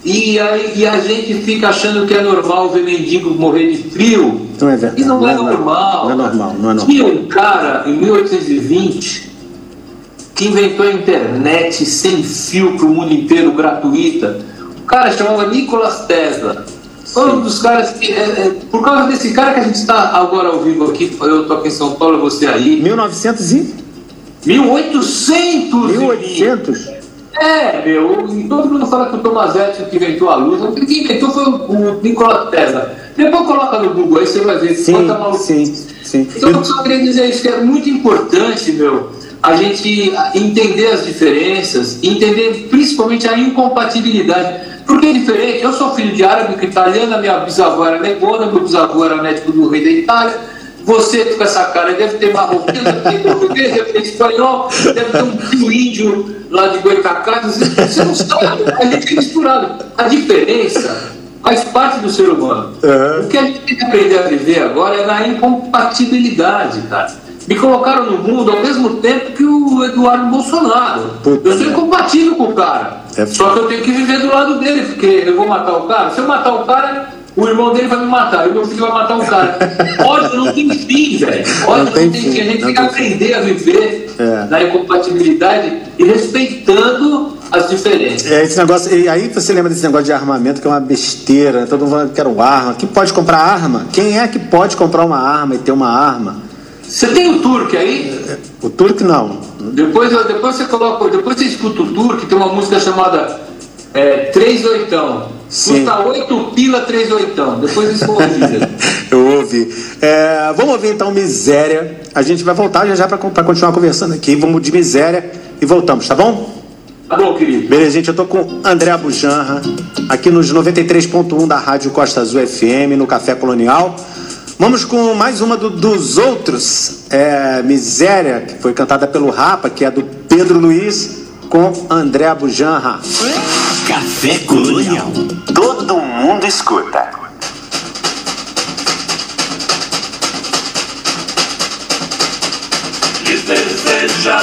E, aí, e a gente fica achando que é normal ver mendigo morrer de frio. Não é verdade. E não, é Não é normal. não é normal, não é normal. Tinha um cara em 1820 que inventou a internet sem fio para o mundo inteiro, gratuita. O cara chamava Nikola Tesla. Foi um dos caras que. é, é, por causa desse cara que a gente está agora ao vivo aqui, eu estou aqui em São Paulo, você aí. 1900 e 1800! 1800? É, meu, todo mundo fala que o Thomas Edison que inventou a luz, quem inventou foi o, o Nikola Tesla. Depois coloca no Google aí, você vai ver. Sim, sim, sim. Então, eu só queria dizer isso, que é muito importante, meu, a gente entender as diferenças, entender principalmente a incompatibilidade. Porque é diferente, eu sou filho de árabe italiana, minha bisavó era negona, meu bisavô era médico do rei da Itália, você com essa cara deve ter marroquino, deve ter português, deve ter espanhol, deve ter um tio índio lá de Goitacás, você, você não sabe, a gente é misturado. A diferença faz parte do ser humano. Uhum. O que a gente tem que aprender a viver agora é na incompatibilidade, cara. Me colocaram no mundo ao mesmo tempo que o Eduardo Bolsonaro. Puta eu sou incompatível com o cara. É Só que eu tenho que viver do lado dele, porque eu vou matar o cara. Se eu matar o cara, o o irmão dele vai me matar, e o meu filho vai matar um cara. Ódio não tem fim, velho. Ódio não tem, fim. A gente tem que aprender a viver É. na incompatibilidade e respeitando as diferenças. É, esse negócio, e aí você lembra desse negócio de armamento que é uma besteira, né? todo mundo falando que era uma arma. Quem pode comprar arma? Quem é que pode comprar uma arma e ter uma arma? Você tem o Turk aí? O turco não. Depois, depois você coloca, depois você escuta o Turk, tem uma música chamada é, Três Oitão. Sim. Custa 8 pila Três Oitão. Depois isso. Eu ouvi. É, vamos ouvir então Miséria. A gente vai voltar já já para continuar conversando aqui. Vamos de Miséria e voltamos, tá bom? Tá bom, querido. Beleza, gente. Eu tô com André Bujanra aqui nos 93.1 da Rádio Costa Azul FM, no Café Colonial. Vamos com mais uma do- dos outros. É, Miséria, que foi cantada pelo Rapa, que é do Pedro Luiz, com André Bujanra. Café Colonial. Todo mundo escuta. que deseja,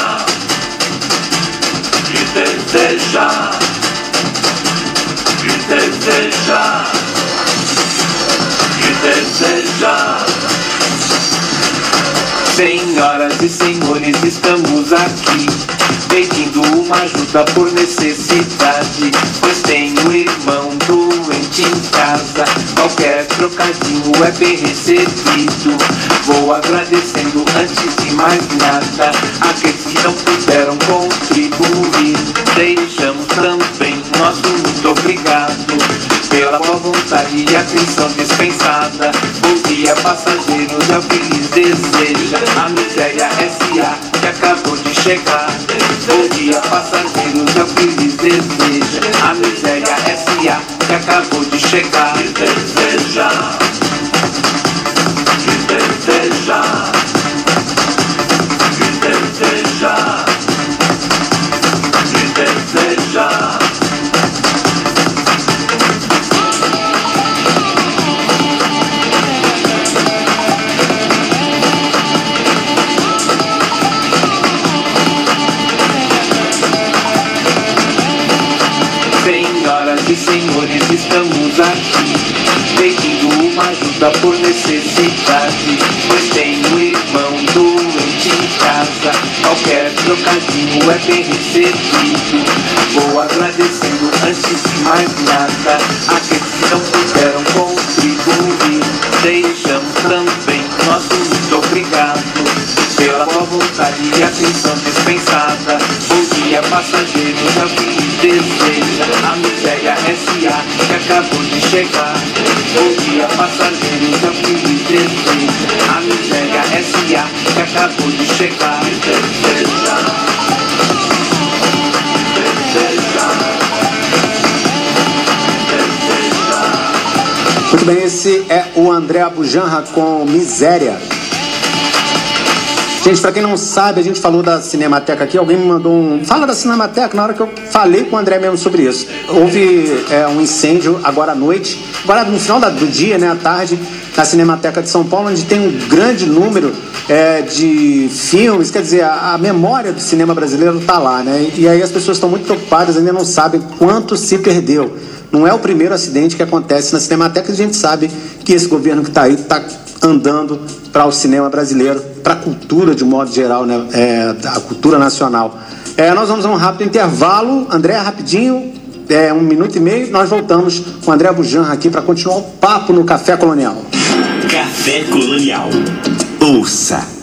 que deseja, que deseja, que deseja. Senhoras e senhores, estamos aqui pedindo uma ajuda por necessidade, pois tenho irmão doente em casa. Qualquer trocadinho é bem recebido. Vou agradecendo antes de mais nada aqueles que não puderam contribuir. Deixamos também nosso muito obrigado pela boa vontade e atenção dispensada. Bom dia, passageiros, é o que deseja. A miséria S.A. que acabou de chegar. Bom dia, passageiros, é o que deseja. A miséria S.A. que acabou de chegar. Deseja, senhores, estamos aqui pedindo uma ajuda por necessidade, pois tenho irmão doente em casa. Qualquer trocadinho é bem recebido. Vou agradecendo antes de mais nada aqueles que não puderam contribuir. Deixamos também nosso muito obrigado pela boa vontade e atenção dispensada. Bom dia, passageiros, o que lhes deseja. A miséria S.A. que acabou de chegar. Bom dia, passageiros, é o que lhes deseja. A miséria S.A. que acabou de chegar. Muito bem, esse é o André Bujanra com Miséria. Gente, pra quem não sabe, a gente falou da Cinemateca aqui, alguém me mandou um. Fala da Cinemateca, na hora que eu falei com o André mesmo sobre isso. Houve é, um incêndio agora à noite, agora no final do dia, né, à tarde, na Cinemateca de São Paulo, onde tem um grande número é, de filmes, quer dizer, a, a memória do cinema brasileiro tá lá, né? E aí as pessoas estão muito preocupadas, ainda não sabem quanto se perdeu. Não é o primeiro acidente que acontece na Cinemateca, a gente sabe que esse governo que está aí está andando para o cinema brasileiro, para a cultura de modo geral, né? É, a cultura nacional. É, nós vamos a um rápido intervalo. André, rapidinho, é, um minuto e meio, nós voltamos com André Bujanra aqui para continuar o papo no Café Colonial. Café Colonial. Ouça.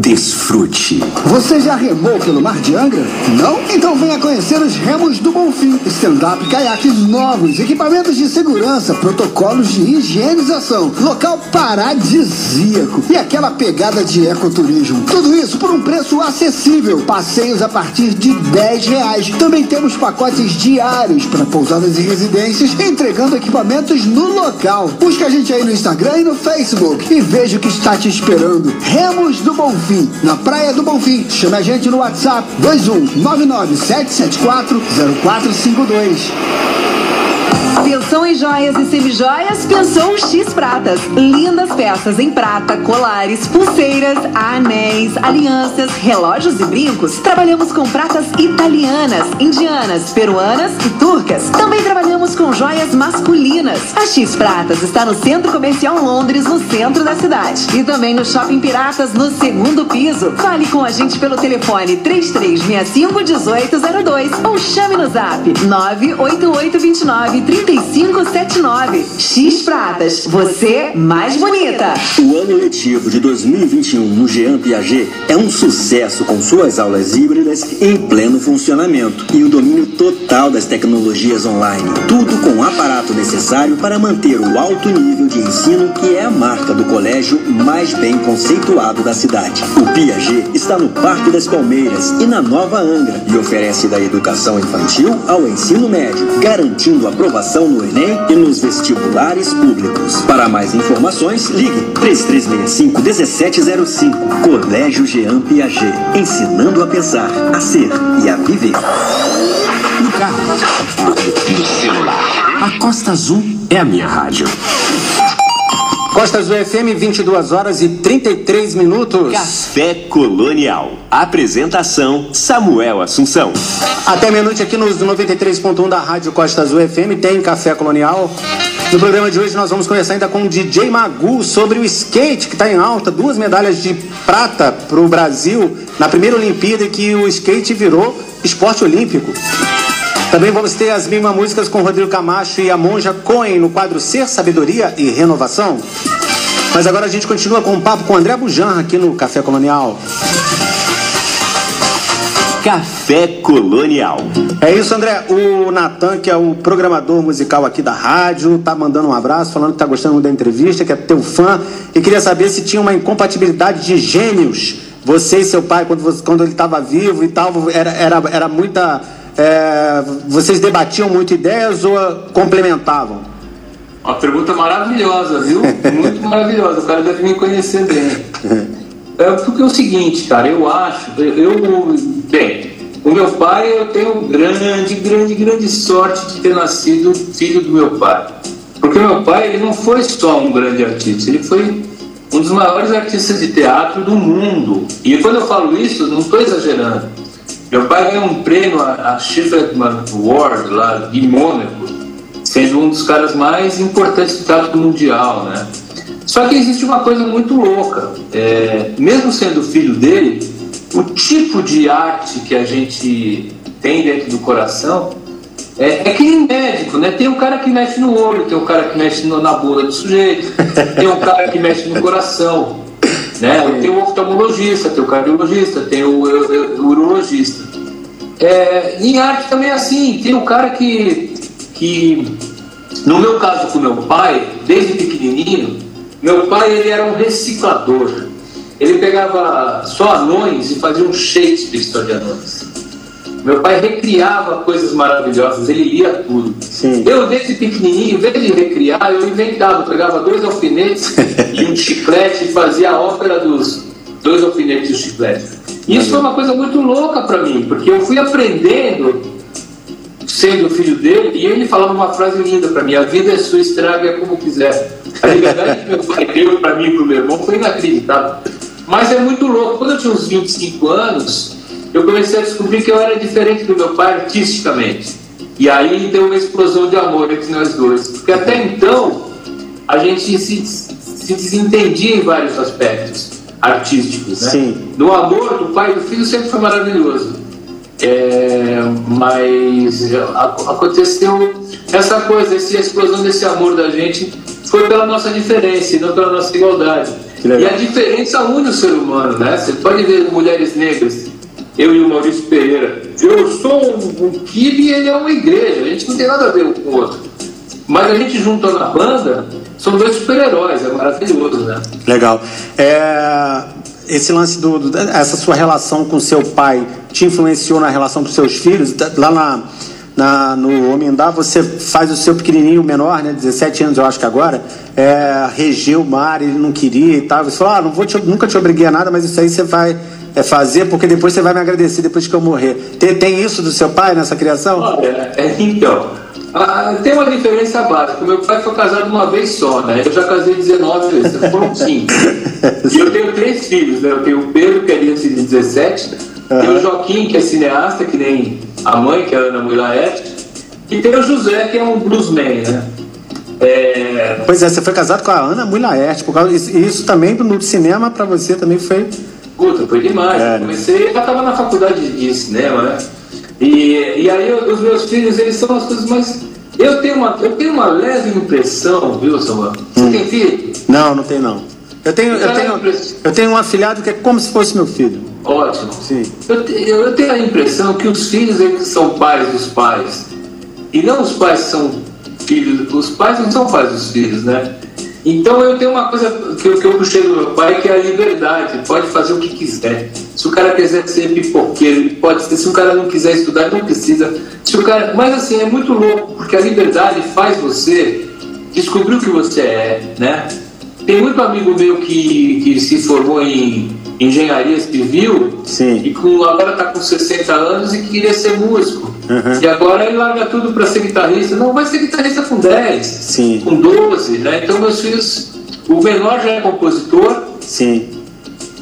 Desfrute. Você já remou pelo Mar de Angra? Não? Então venha conhecer os Remos do Bonfim. Stand-up caiaques novos, equipamentos de segurança, protocolos de higienização, local paradisíaco e aquela pegada de ecoturismo. Tudo isso por um preço acessível. Passeios a partir de 10 reais. Também temos pacotes diários para pousadas e residências, entregando equipamentos no local. Busque a gente aí no Instagram e no Facebook e veja o que está te esperando. Remos do Bonfim, na Praia do Bonfim. Chame a gente no WhatsApp 21 99774 0452. Pensou em joias e semijoias? Pensou X Pratas. Lindas peças em prata, colares, pulseiras, anéis, alianças, relógios e brincos. Trabalhamos com pratas italianas, indianas, peruanas e turcas. Também trabalhamos com joias masculinas. A X Pratas está no Centro Comercial Londres, no centro da cidade. E também no Shopping Piratas, no segundo piso. Fale com a gente pelo telefone 3365 1802 ou chame no zap 98829 3579. X Pratas, você mais bonita. O ano letivo de 2021 no Jean Piaget é um sucesso com suas aulas híbridas em pleno funcionamento e o domínio total das tecnologias online. Tudo com o aparato necessário para manter o alto nível de ensino que é a marca do colégio mais bem conceituado da cidade. O Piaget está no Parque das Palmeiras e na Nova Angra e oferece da educação infantil ao ensino médio, garantindo aprovação no Enem e nos vestibulares públicos. Para mais informações, ligue 3365 1705. Colégio Jean Piaget, ensinando a pensar, a ser e a viver. No carro, no celular. A Costa Azul é a minha rádio. Costa Azul FM, 22 horas e 33 minutos. Café Colonial. Apresentação Samuel Assunção. Até meia-noite aqui nos 93.1 da Rádio Costa Azul FM tem Café Colonial. No programa de hoje nós vamos conversar ainda com o DJ Magu sobre o skate que está em alta, duas medalhas de prata para o Brasil na primeira Olimpíada que o skate virou esporte olímpico. Também vamos ter as mesmas músicas com Rodrigo Camacho e a Monja Cohen no quadro Ser, Sabedoria e Renovação. Mas agora a gente continua com um papo com André Bujan aqui no Café Colonial. Café Colonial. É isso, André. O Natan, que é o programador musical aqui da rádio, tá mandando um abraço, falando que tá gostando da entrevista, que é teu fã, e queria saber se tinha uma incompatibilidade de gênios. Você e seu pai, quando, você, quando ele estava vivo e tal, era, era, era muita. É, vocês debatiam muito ideias ou complementavam? Uma pergunta maravilhosa, viu? Muito maravilhosa. O cara deve me conhecer bem. É porque é o seguinte, cara, eu acho, eu, bem, o meu pai, eu tenho grande, grande, grande sorte de ter nascido filho do meu pai. Porque meu pai, ele não foi só um grande artista, ele foi um dos maiores artistas de teatro do mundo. E quando eu falo isso, não estou exagerando. Meu pai ganhou um prêmio, a, a Schifferman Award, lá de Mônaco, sendo um dos caras mais importantes do teatro mundial, né? Só que existe uma coisa muito louca. É, mesmo sendo filho dele, o tipo de arte que a gente tem dentro do coração é, é que nem médico, né? Tem um cara que mexe no olho, tem um cara que mexe na bunda do sujeito, tem um cara que mexe no coração, né? Tem o oftalmologista, tem o cardiologista, tem o, o- o urologista. É, em arte também é assim, tem um cara que, que no meu caso com meu pai, desde pequenininho, meu pai ele era um reciclador. Ele pegava só anões e fazia um Shakespeare história de anões. Meu pai recriava coisas maravilhosas, ele lia tudo. Eu, desde pequenininho, em vez de recriar, eu inventava. Eu pegava dois alfinetes e um chiclete e fazia a ópera dos dois alfinetes e o chiclete. E isso foi uma coisa muito louca para mim, porque eu fui aprendendo sendo filho dele, e ele falava uma frase linda para mim: a vida é sua, estraga como quiser. A liberdade que meu pai deu para mim e para meu irmão foi inacreditável. Mas é muito louco. Quando eu tinha uns 25 anos, eu comecei a descobrir que eu era diferente do meu pai artisticamente. E aí deu uma explosão de amor entre nós dois. Porque até então, a gente se, se desentendia em vários aspectos artísticos. Né? Sim. No amor do pai e do filho sempre foi maravilhoso. É, mas aconteceu essa coisa, essa explosão desse amor da gente foi pela nossa diferença e não pela nossa igualdade. E a diferença une o ser humano, né? Você pode ver mulheres negras, eu e o Maurício Pereira. Eu sou um, um kibe e ele é uma igreja, a gente não tem nada a ver um com o outro. Mas a gente juntou na banda, são dois super-heróis, é maravilhoso, né? Legal. É, esse lance do, do- essa sua relação com seu pai te influenciou na relação com seus filhos? Lá na, na, no Homem-Dá, você faz o seu pequenininho menor, né? 17 anos, eu acho que agora, é, regeu o mar, ele não queria e tal. Você falou, ah, não vou te- nunca te obriguei a nada, mas isso aí você vai é, fazer porque depois você vai me agradecer depois que eu morrer. Tem, tem isso do seu pai nessa criação? Olha, é, então, Ah, tem uma diferença básica. Meu pai foi casado uma vez só, né? Eu já casei 19 vezes, foram 5. e eu tenho três filhos, né? Eu tenho o Pedro, que é de 17, uhum. tem o Joaquim, que é cineasta, que nem a mãe, que é a Ana Mulaerte, e tem o José, que é um bluesman, né? É... Pois é, você foi casado com a Ana Mulaerte, por causa disso, isso também no cinema para você também foi. Puta, foi demais. É, comecei, eu já estava na faculdade de cinema, né? E, e aí os meus filhos, eles são as coisas mais. Eu tenho uma, eu tenho uma leve impressão, viu, Samuel? Você hum. tem filho? Não, não tem não. Eu tenho, eu, tenho, eu tenho um afilhado que é como se fosse meu filho. Ótimo. Sim. Eu, eu tenho a impressão que os filhos eles são pais dos pais. E não os pais são filhos. Os pais não são pais dos filhos, né? Então eu tenho uma coisa que eu, que eu puxei do meu pai, que é a liberdade. Pode fazer o que quiser. Se o cara quiser ser pipoqueiro, pode ser. Se o cara não quiser estudar, não precisa. Se o cara, mas assim, é muito louco, porque a liberdade faz você descobrir o que você é, né? Tem muito amigo meu que, que se formou em engenharia civil Sim. e com, agora está com 60 anos e queria ser músico. Uhum. E agora ele larga tudo para ser guitarrista. Não, vai ser guitarrista com 10, Sim. com 12, né? Então meus filhos, o menor já é compositor. Sim.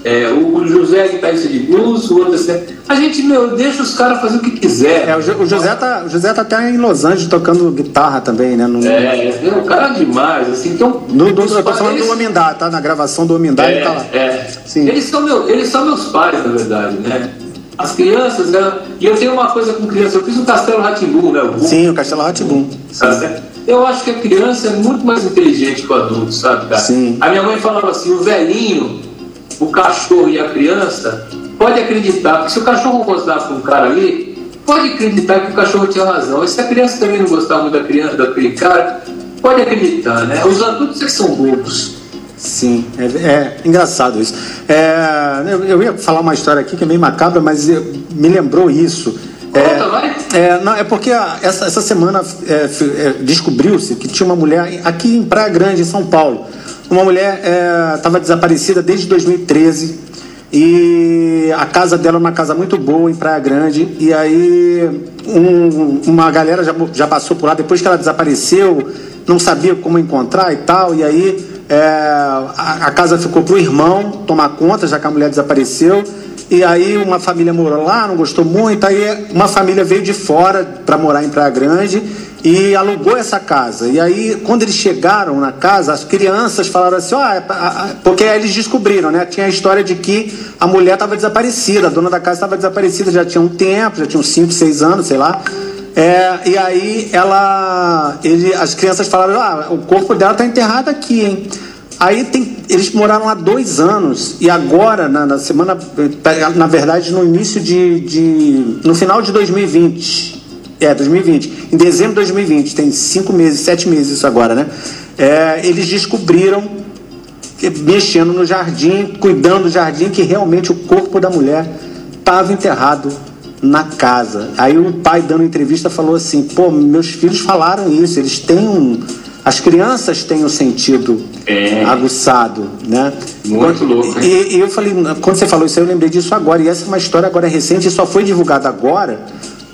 É, o José é guitarrista de blues, o outro assim. A gente, meu, deixa os caras fazer o que quiser. É, o, José tá, o José tá até em Los Angeles tocando guitarra também, né? No, é, é um cara demais, assim, então... No, do, eu tô falando eles... do Homindá, tá? Na gravação do Homindá é, ele tá lá. É, Sim. Eles, são meu, eles são meus pais, na verdade, né? As crianças, né? e eu tenho uma coisa com criança, eu fiz um Castelo Ratimbum, né? O Sim, o Castelo Ratimbum. Eu acho que a criança é muito mais inteligente que o adulto, sabe, cara? Sim. A minha mãe falava assim, o velhinho, o cachorro e a criança, pode acreditar, porque se o cachorro gostar com um cara ali, pode acreditar que o cachorro tinha razão. E se a criança também não gostar muito da criança, daquele cara, pode acreditar, né? Os adultos é que são bobos. Sim, é, é engraçado isso. É, eu, eu, ia falar uma história aqui que é meio macabra, mas me lembrou isso. Conta, vai. É, não, é porque a, essa, essa semana é, é, descobriu-se que tinha uma mulher aqui em Praia Grande, em São Paulo. Uma mulher estava é, desaparecida desde 2013 e a casa dela é uma casa muito boa em Praia Grande. E aí um, uma galera já, já passou por lá depois que ela desapareceu, não sabia como encontrar e tal. E aí é, a, a, casa ficou para o irmão tomar conta, já que a mulher desapareceu. E aí uma família morou lá, não gostou muito. Aí uma família veio de fora para morar em Praia Grande e alugou essa casa. E aí, quando eles chegaram na casa, as crianças falaram assim: ó, oh, porque aí eles descobriram, né? Tinha a história de que a mulher estava desaparecida, a dona da casa estava desaparecida já tinha um tempo, já tinha uns 5, 6 anos, sei lá. É, e aí ela, ele, as crianças falaram: ah, o corpo dela está enterrado aqui, hein? Aí tem, eles moraram há dois anos e agora, na, na semana, na verdade, no início de, de. no final de 2020, é, 2020. Em dezembro de 2020, tem cinco meses, sete meses isso agora, né? É, eles descobriram, mexendo no jardim, cuidando do jardim, que realmente o corpo da mulher estava enterrado na casa. Aí o pai, dando entrevista, falou assim: pô, meus filhos falaram isso, eles têm um. As crianças têm um sentido é. aguçado, né? Muito louco. E, e, eu falei, quando você falou isso, eu lembrei disso agora. E essa é uma história agora recente, só foi divulgada agora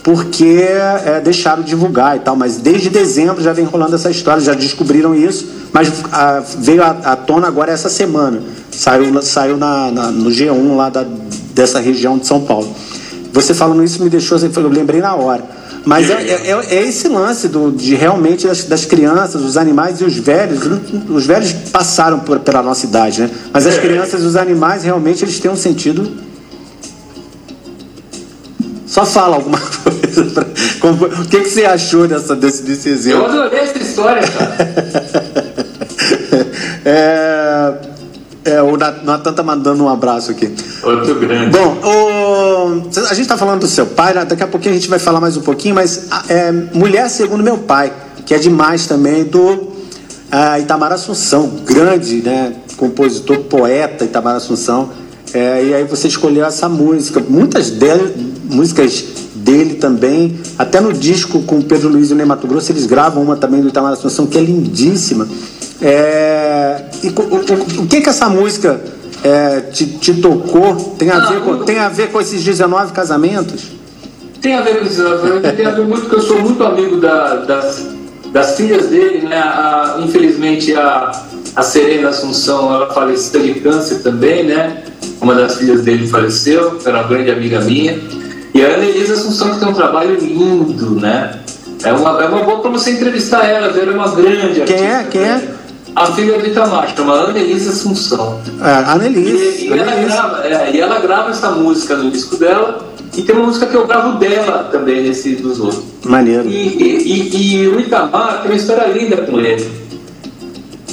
porque é, deixaram divulgar e tal, mas desde dezembro já vem rolando essa história, já descobriram isso, mas a, veio à tona agora essa semana, saiu, saiu na, na, no G1 lá da, dessa região de São Paulo. Você falando isso me deixou, assim, eu lembrei na hora. Mas é, é, é, é esse lance do, de realmente das, das, crianças, os animais e os velhos. Os velhos passaram por, pela nossa idade, né? Mas as crianças e os animais realmente eles têm um sentido só fala alguma coisa. Pra, como, o que, que você achou dessa, desse, desse exemplo? Eu adorei essa história, cara. é, é, o Natan tá mandando um abraço aqui. Outro grande. Bom, o, a gente está falando do seu pai, daqui a pouquinho a gente vai falar mais um pouquinho, mas é, Mulher Segundo Meu Pai, que é demais também, do Itamar Assunção, grande né, compositor, poeta Itamar Assunção. É, e aí você escolheu essa música. Muitas delas, músicas dele também, até no disco com Pedro Luiz e o Ney Mato Grosso, eles gravam uma também do Itamar Assunção, que é lindíssima. É, e, o, o, que que essa música é, te, te, tocou? Tem a, ver com, tem a ver com esses 19 casamentos? Tem a ver com esses 19 casamentos, tem a ver muito, porque eu sou muito amigo da, das das filhas dele, né? A, infelizmente a, a Serena Assunção ela faleceu de câncer também, né? Uma das filhas dele faleceu, era uma grande amiga minha. E a Ana Elisa Assunção que tem um trabalho lindo, né? É uma, é uma boa para você entrevistar ela, ela é uma grande Quem é? Quem é? A filha do Itamar, chama Ana Elisa Assunção. É, Ana Elisa. E, e, ela grava, é, e ela grava essa música no disco dela, e tem uma música que eu gravo dela também, nesse dos outros. Maneiro. E, e, e, o Itamar tem uma história linda com ele.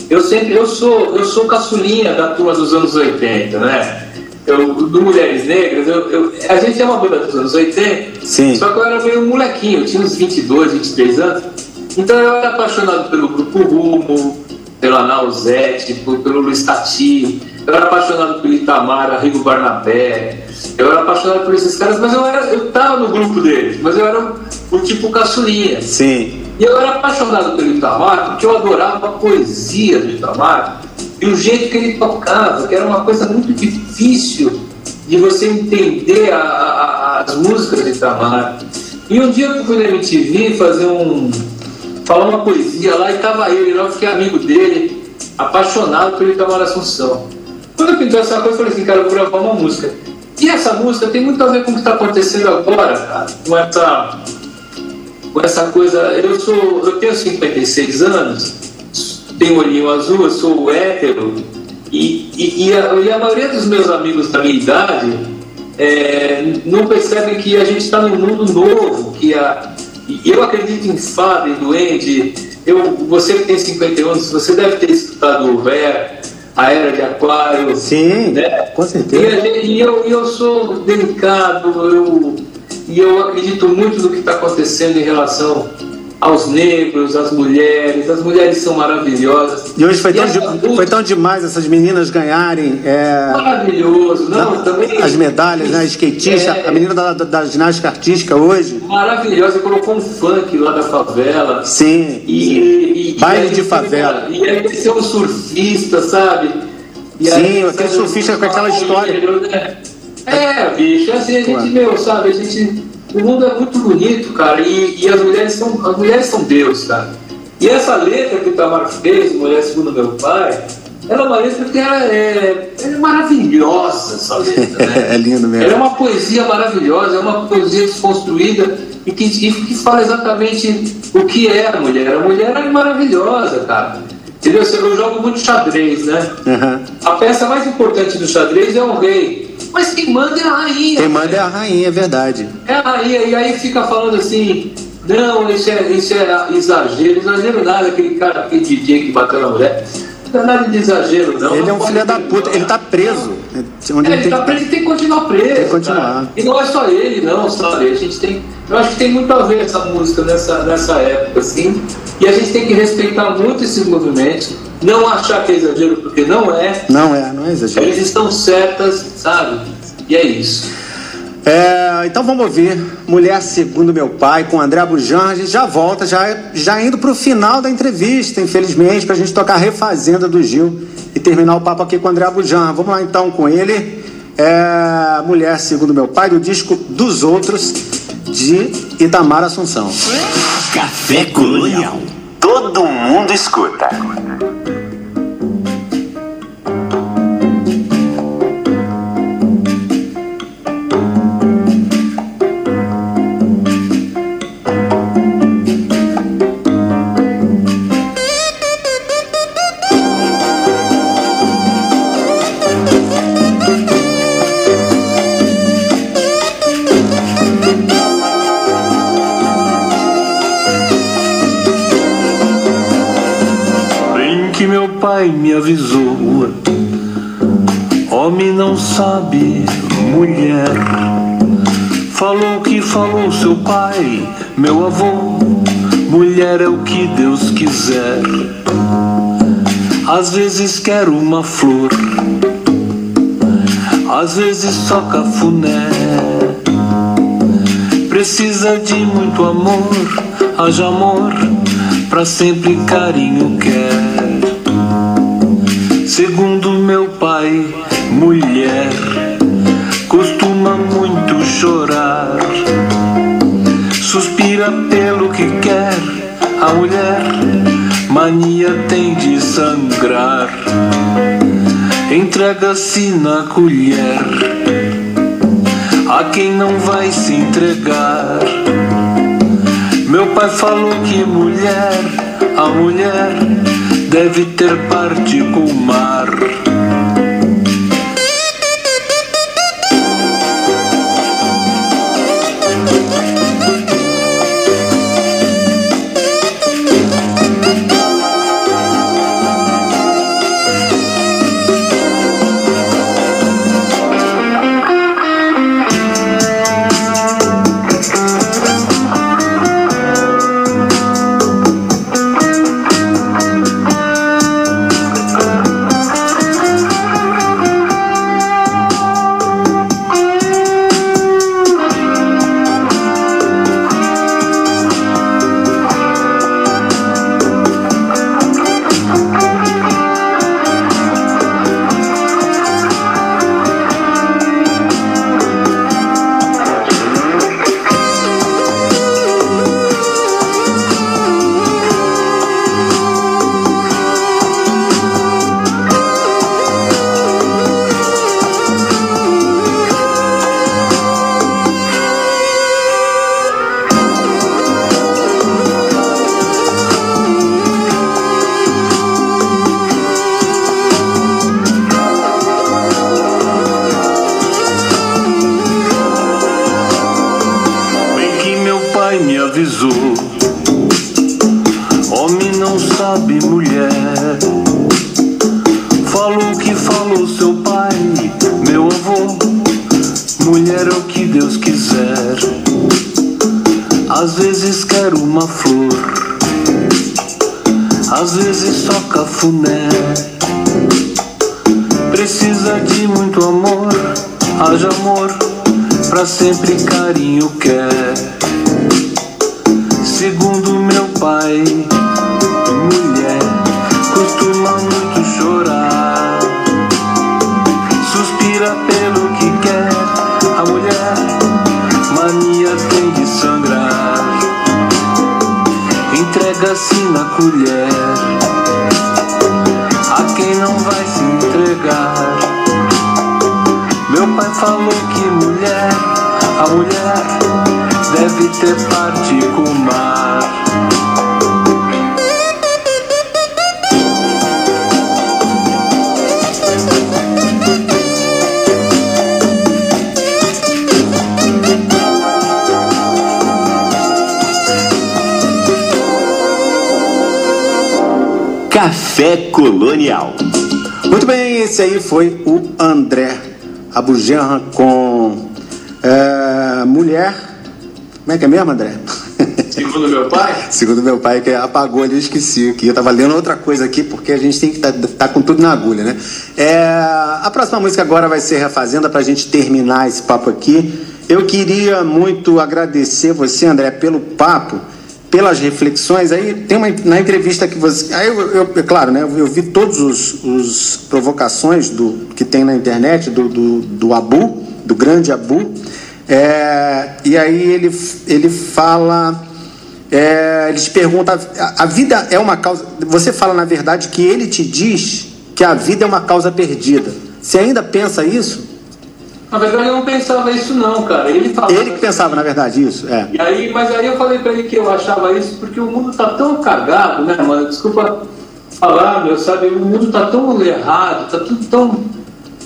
Eu sempre, eu sou, eu sou caçulinha da turma dos anos 80, né? Eu, do Mulheres Negras, eu, eu, a gente é uma banda dos anos 80, Sim. só que eu era meio molequinho, eu tinha uns 22, 23 anos. Então eu era apaixonado pelo Grupo Rumo, pela Nausete, por- pelo Luiz Tati, eu era apaixonado pelo Itamar, Arrigo Barnabé, eu era apaixonado por esses caras, mas eu, era, eu tava no grupo deles, mas eu era o tipo caçulinha. Sim. E eu era apaixonado pelo Itamar porque eu adorava a poesia do Itamar e o jeito que ele tocava, que era uma coisa muito difícil de você entender a- a- as músicas do Itamar. E um dia eu fui na MTV fazer um. Falar uma poesia lá e tava ele, lá eu fiquei amigo dele, apaixonado pelo Itamar Assunção. Quando pintou essa coisa, eu falei assim, cara, eu vou gravar uma música. E essa música tem muito a ver com o que está acontecendo agora, cara, com essa com essa coisa. Eu sou, eu tenho 56 anos, tenho olhinho azul, eu sou hétero e, e, e, a, e a maioria dos meus amigos da minha idade é, não percebem que a gente está num mundo novo, que a, e eu acredito em fada, em duende. Eu, você que tem 51 anos, você deve ter escutado o Ré, a Era de Aquário. Sim, né? com E, certeza. gente- e eu, e eu sou delicado, eu, e eu acredito muito no que está acontecendo em relação aos negros, às mulheres. As mulheres são maravilhosas. E hoje foi tão, essa de- música- foi tão demais essas meninas ganharem é, Maravilhoso, não, também. as medalhas, né? A skatista, É. a menina da, da, da ginástica artística hoje. Maravilhosa, colocou um funk lá da favela. Sim. E, e- e Baile aí de favela. E aí é um surfista, sabe? E Sim, aí aquele surfista com aquela história. né? É, bicho, assim, a gente, Claro. meu, sabe, a gente. O mundo é muito bonito, cara, e, e as mulheres são. As mulheres são Deus, cara. E essa letra que o Tamar fez, Mulher Segundo Meu Pai, ela é uma letra que ela é, ela é maravilhosa, essa letra, né? É lindo mesmo. Ela é uma poesia maravilhosa, é uma poesia desconstruída e que, e que fala exatamente o que é a mulher. A mulher é maravilhosa, cara. Entendeu? Eu jogo muito xadrez, né? Aham. A peça mais importante do xadrez é o rei. Mas quem manda é a rainha. Quem manda é a rainha, é verdade. É a rainha. E aí fica falando assim, não, isso é, isso é exagero. Exagero nada, aquele cara, aquele DJ que bateu na mulher. Não é nada de exagero, não. Ele é um filho da puta, ele tá preso. Onde é, ele ele tem tá que- preso e tem que continuar preso. Tem que continuar. cara. E não é só ele, não, sabe? A gente tem. Eu acho que tem muito a ver essa música nessa, nessa época, assim. E a gente tem que respeitar muito esses movimentos. Não achar que é exagero, porque não é. Não é, não é exagero. Eles estão certas, sabe? E é isso. É, então vamos ouvir Mulher Segundo Meu Pai com André Bujan. A gente já volta, já, já indo pro final da entrevista, infelizmente, pra gente tocar Refazenda do Gil e terminar o papo aqui com o André Bujan. Vamos lá então com ele. É, Mulher Segundo Meu Pai, do disco Dos Outros, de Itamar Assunção. Café Colonial. Todo mundo escuta. Meu avô Mulher é o que Deus quiser. Às vezes quero uma flor Às vezes só cafuné Precisa de muito amor, haja amor, pra sempre carinho quer. Segundo meu pai, mulher costuma muito chorar, suspira pelo que quer, A mulher, mania tem de sangrar, entrega-se na colher a quem não vai se entregar. Meu pai falou que mulher, a mulher deve ter parte com o mar. Abujanra com é, Mulher. Como é que é mesmo, André? Segundo meu pai? Segundo meu pai, que apagou ali, eu esqueci aqui. Eu tava lendo outra coisa aqui, porque a gente tem que estar tá, com tudo na agulha, né? É, a próxima música agora vai ser Refazenda, pra gente terminar esse papo aqui. Eu queria muito agradecer você, André, pelo papo, pelas reflexões. Aí tem uma na entrevista que você. Aí eu, eu- é claro, né? Eu vi todos os, os provocações do que tem na internet do, do, do Abu, do grande Abu. É, e aí ele, ele fala. É, ele te pergunta: a, a vida é uma causa. Você fala, na verdade, que ele te diz que a vida é uma causa perdida. Você ainda pensa isso? Na verdade, eu não pensava isso não, cara. Ele falava. Ele que pensava, na verdade, isso? É. E aí, mas aí eu falei pra ele que eu achava isso porque o mundo tá tão cagado, né, mano? Desculpa falar, meu, sabe? O mundo tá tão errado, tá tudo tão.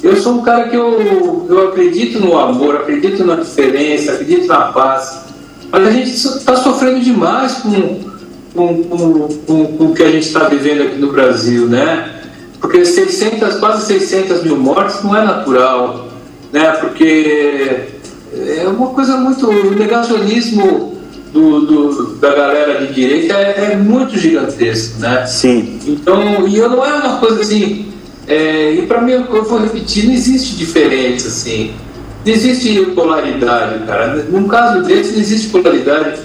Eu sou um cara que eu, eu acredito no amor, acredito na diferença, acredito na paz. Mas a gente está sofrendo demais com, com, com, com, com o que a gente está vivendo aqui no Brasil, né? Porque 600, quase 600 mil mortes não é natural, né? Porque é uma coisa muito. O negacionismo do, do- da galera de direita é, é muito gigantesco, né? Sim. Então, e eu não é uma coisa assim. é, e para mim, eu vou repetir, não existe diferença assim. Não existe polaridade, cara. Num caso desse, não existe polaridade.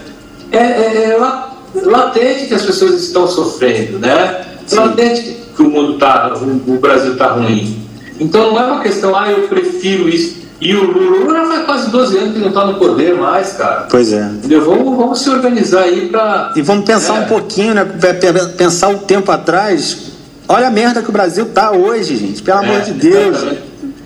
É, é- é la- latente que as pessoas estão sofrendo, né? É latente que o mundo tá, o, o Brasil tá ruim. Então não é uma questão, ah, eu prefiro isso. E o Lula faz quase 12 anos que não está no poder mais, cara. Pois é. Entendeu? Vamos, vamos se organizar aí para. E vamos pensar É. um pouquinho, né? Pe- pe- Pensar um tempo atrás. Olha a merda que o Brasil tá hoje, gente. Pelo amor de Deus.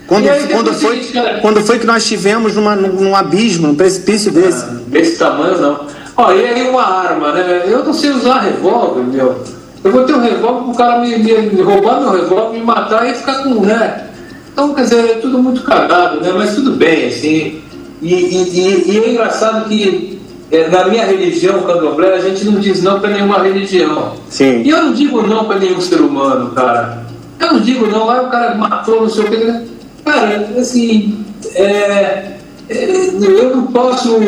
Quando, É, aí, quando, foi, seguinte, quando foi que nós tivemos numa, num, num abismo, num precipício desse? Desse tamanho, não. Ó, e aí uma arma, né? Eu não sei usar revólver, meu. Eu vou ter um revólver pro cara me, me- me roubar meu revólver, me matar e ficar com, né? Então, quer dizer, é tudo muito cagado, né? Mas tudo bem, assim. E, e- e- e é engraçado que é, na minha religião, candomblé, a gente não diz não para nenhuma religião. Sim. E eu não digo não para nenhum ser humano, cara. Eu não digo não, aí o cara matou, não sei o que. Cara, assim, é, é, eu não posso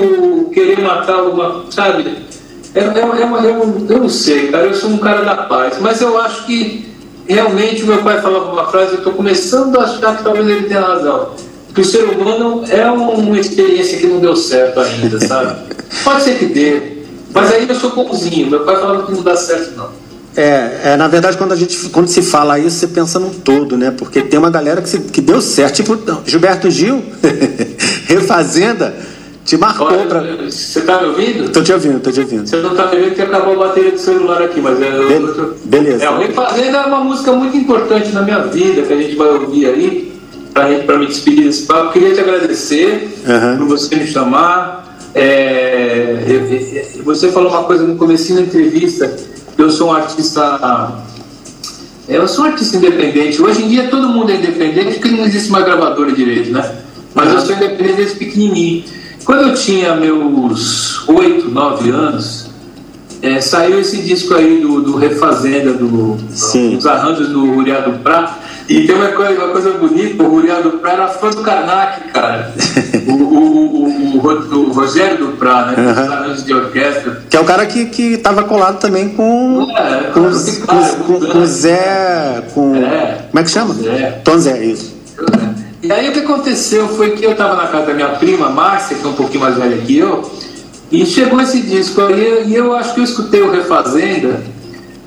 querer matar uma, sabe? Uma- é um- eu não sei, cara, eu sou um cara da paz, mas eu acho que realmente o meu pai falava uma frase, eu estou começando a achar que talvez ele tenha razão. Que o ser humano é uma experiência que não deu certo ainda, sabe? Pode ser que dê, mas aí eu sou bonzinho, meu pai falava que não dá certo não. É, é, na verdade, quando, a gente, quando se fala isso, você pensa num todo, né? Porque tem uma galera que, se- que deu certo. Tipo, Gilberto Gil, Refazenda, te marcou pra. Você tá me ouvindo? Tô te ouvindo, tô te ouvindo. Você não tá me ouvindo que acabou a bateria do celular aqui, mas é. eu- eu tô- Beleza. É, o Refazenda é uma música muito importante na minha vida, que a gente vai ouvir aí, pra, gente- pra me despedir desse papo. Queria te agradecer Aham. por você me chamar. É, eu- eu- você falou uma coisa no começo da entrevista, eu sou um artista. é, Eu sou um artista independente. Hoje em dia todo mundo é independente porque não existe mais gravadora direito, né? Mas eu sou independente desde pequenininho. Quando eu tinha meus 8, 9 anos, é, saiu esse disco aí do, do Refazenda, do, dos arranjos do Uriado Prá. E tem uma coisa, uma coisa bonita, o Uriado Prá era fã do Karnak, cara. o, o, o, o, Ro- o Rogério do Prá, né? Os arranjos de orquestra. Que é o cara que, que tava colado também com. É, com, esse com, cara, com, com Zé. Com, É. Como é que chama? Zé. Tom Zé, isso. E aí o que aconteceu foi que eu estava na casa da minha prima, Márcia, que é um pouquinho mais velha que eu, e chegou esse disco aí, e eu acho que eu escutei o Refazenda,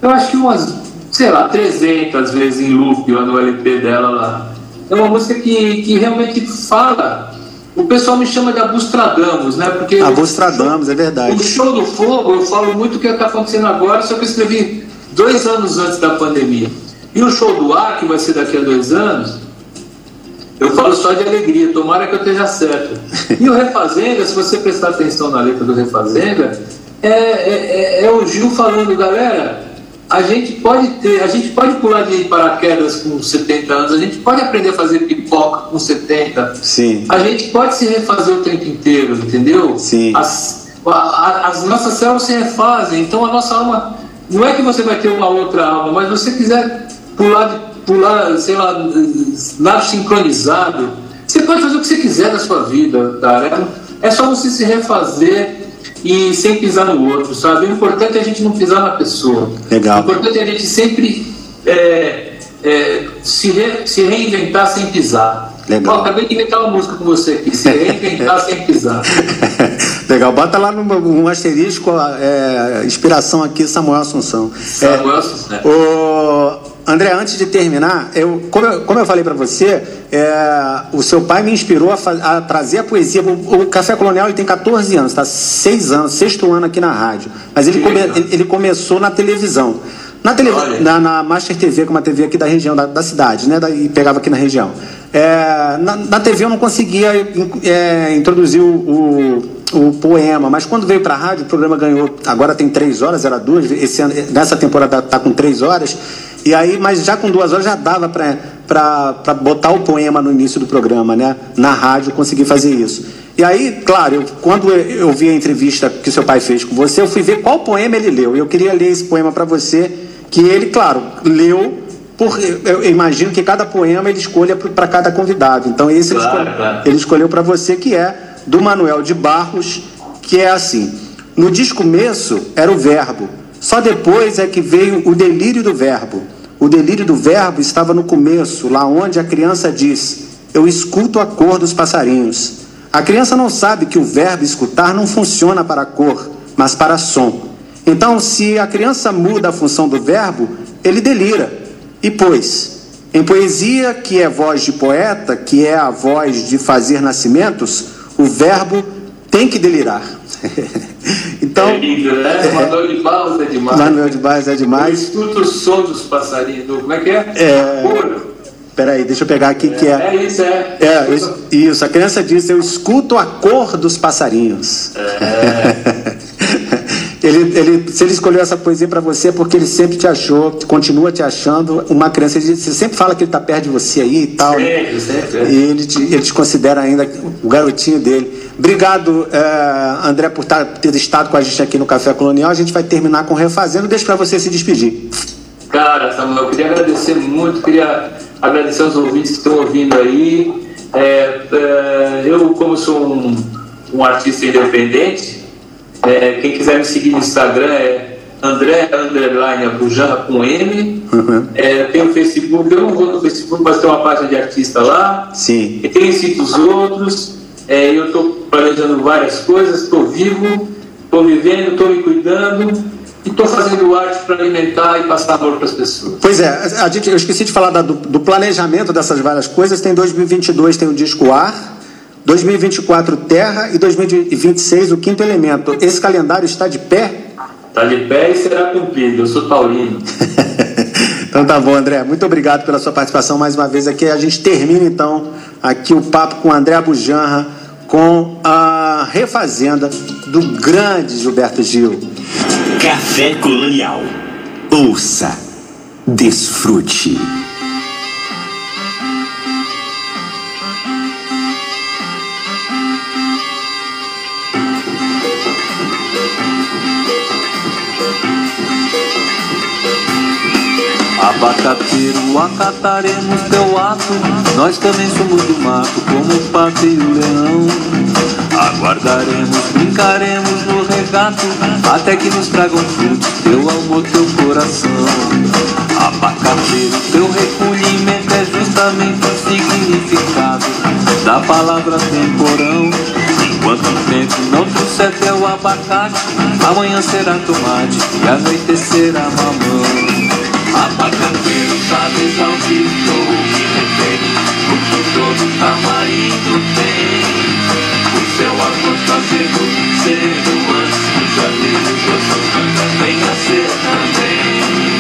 eu acho que umas, sei lá, 300 vezes em loop lá no LP dela lá. É uma música que, que realmente fala. O pessoal me chama de Abustradamos, né? Porque Abustradamos, é verdade. o show do fogo, eu falo muito o que está acontecendo agora, só que eu escrevi dois anos antes da pandemia. E o show do ar, que vai ser daqui a dois anos, eu falo só de alegria, tomara que eu esteja certo. E o Refazenda, se você prestar atenção na letra do Refazenda, é, é, é- é o Gil falando, galera, a gente pode ter, a gente pode pular de paraquedas com 70 anos, a gente pode aprender a fazer pipoca com 70, Sim. a gente pode se refazer o tempo inteiro, entendeu? Sim. As, a- as nossas células se refazem, então a nossa alma. Não é que você vai ter uma outra alma, mas você quiser pular, de- pular sei lá, nado sincronizado, você pode fazer o que você quiser da sua vida, cara. É só você se refazer e sem pisar no outro, sabe? O importante é a gente não pisar na pessoa. Legal. O importante é a gente sempre é, é, se, re- se reinventar sem pisar. Legal. Acabei de inventar uma música com você aqui, se reinventar sem pisar. Legal, bota lá no um asterisco, é, inspiração aqui, Samuel Assunção. Samuel Assunção. O André, antes de terminar, eu, como, eu, como eu falei para você, é, o seu pai me inspirou a, a trazer a poesia. O, o Café Colonial ele tem 14 anos, está seis anos, sexto ano aqui na rádio. Mas ele, come- ele, ele começou na televisão. Na, tele, na, na Master TV, que é uma TV aqui da região, da, da cidade, né? Da, e pegava aqui na região. É, na, na TV eu não conseguia é, introduzir o, o, o poema, mas quando veio para a rádio, o programa ganhou. Agora tem três horas, era duas, esse ano, nessa temporada está com três horas. E aí, mas já com duas horas já dava para botar o poema no início do programa, né? Na rádio, consegui fazer isso. E aí, claro, eu, quando eu, vi a entrevista que seu pai fez com você, eu fui ver qual poema ele leu. E eu queria ler esse poema para você, que ele, claro, leu. Por, eu, imagino que cada poema ele escolha para cada convidado. Então, esse Claro, ele, escolhe- claro. ele escolheu para você, que é do Manuel de Barros, que é assim: No descomeço era o verbo, só depois é que veio o delírio do verbo. O delírio do verbo estava no começo, lá onde a criança diz: Eu escuto a cor dos passarinhos. A criança não sabe que o verbo escutar não funciona para cor, mas para som. Então, se a criança muda a função do verbo, ele delira. E pois, Em poesia, que é voz de poeta, que é a voz de fazer nascimentos, o verbo tem que delirar. Então, É lindo, né? Manuel de Barros é demais. Manuel de Barros é demais. Eu escuto o som dos passarinhos. do- Como é que é? É. Coro. Peraí, deixa eu pegar aqui que é. É isso, é. É, isso, isso, a criança diz, eu escuto a cor dos passarinhos. ele, ele, se ele escolheu essa poesia para você é porque ele sempre te achou, continua te achando uma criança. Ele, você sempre fala que ele está perto de você aí e tal. né? Sempre, sempre. E ele te, ele te considera ainda o garotinho dele. Obrigado, eh, André, por tá- ter estado com a gente aqui no Café Colonial. A gente vai terminar com Refazendo. Deixa para você se despedir. Cara, Samuel, eu queria agradecer muito, queria agradecer aos ouvintes que estão ouvindo aí. É, é, eu, como sou um, um artista independente, é, quem quiser me seguir no Instagram é André Underline Abujanra com M. É, tem o Facebook, eu não vou no Facebook, mas tem uma página de artista lá. Sim. E tem sítios outros. É, eu estou planejando várias coisas, estou vivo, estou vivendo, estou me cuidando e estou fazendo arte para alimentar e passar amor para as pessoas. Pois é, eu esqueci de falar do, do planejamento dessas várias coisas. Tem 2022 tem o disco Ar, 2024 Terra e 2026 o Quinto Elemento. Esse calendário está de pé? Está de pé e será cumprido. Eu sou taurino. Então tá bom, André. Muito obrigado pela sua participação mais uma vez aqui. A gente termina então aqui o papo com André Bujanra com a refazenda do grande Gilberto Gil. Café Colonial. Ouça, desfrute. Abacateiro, acataremos teu ato. Nós também somos do mato, como o pato e o leão. Aguardaremos, brincaremos no regato, até que nos tragam frutos, teu amor, teu coração. Abacateiro, teu recolhimento é justamente o significado da palavra temporão. Enquanto o tempo não trouxer teu abacate, amanhã será tomate e a noite será mamão. Abacateiro, sabes ao que referi O que todo tamarindo tem. O seu amor fazendo cedo antes do janeiro. Doce manga venha ser também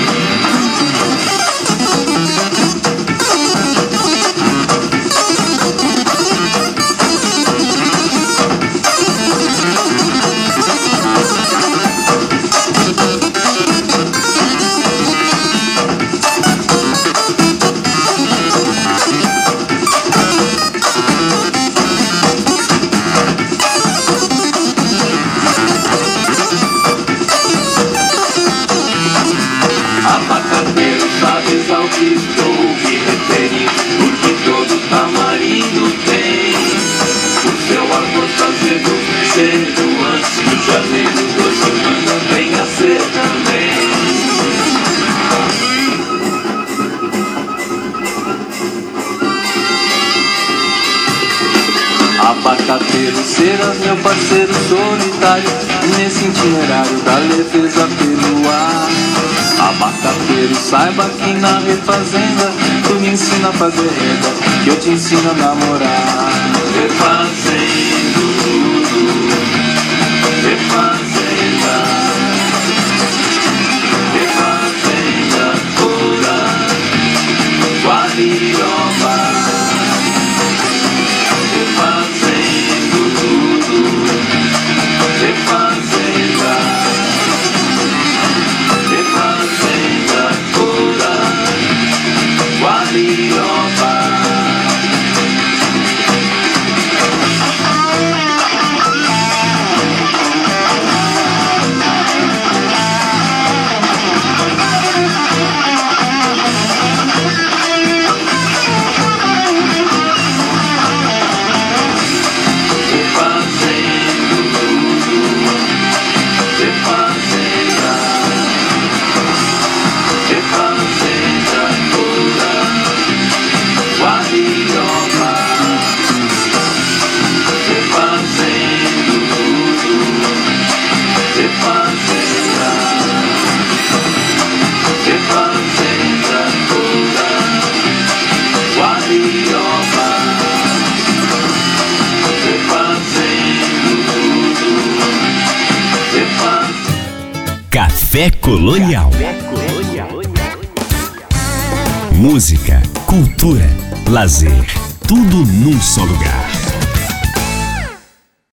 meu parceiro solitário Nesse itinerário da leveza pelo ar. Abacateiro, saiba que na refazenda Tu me ensina a fazer renda Que eu te ensino a namorar. Refazendo Refazenda. Refazenda pura Guariroba Refazenda Café Colonial. Música, cultura, lazer, tudo num só lugar.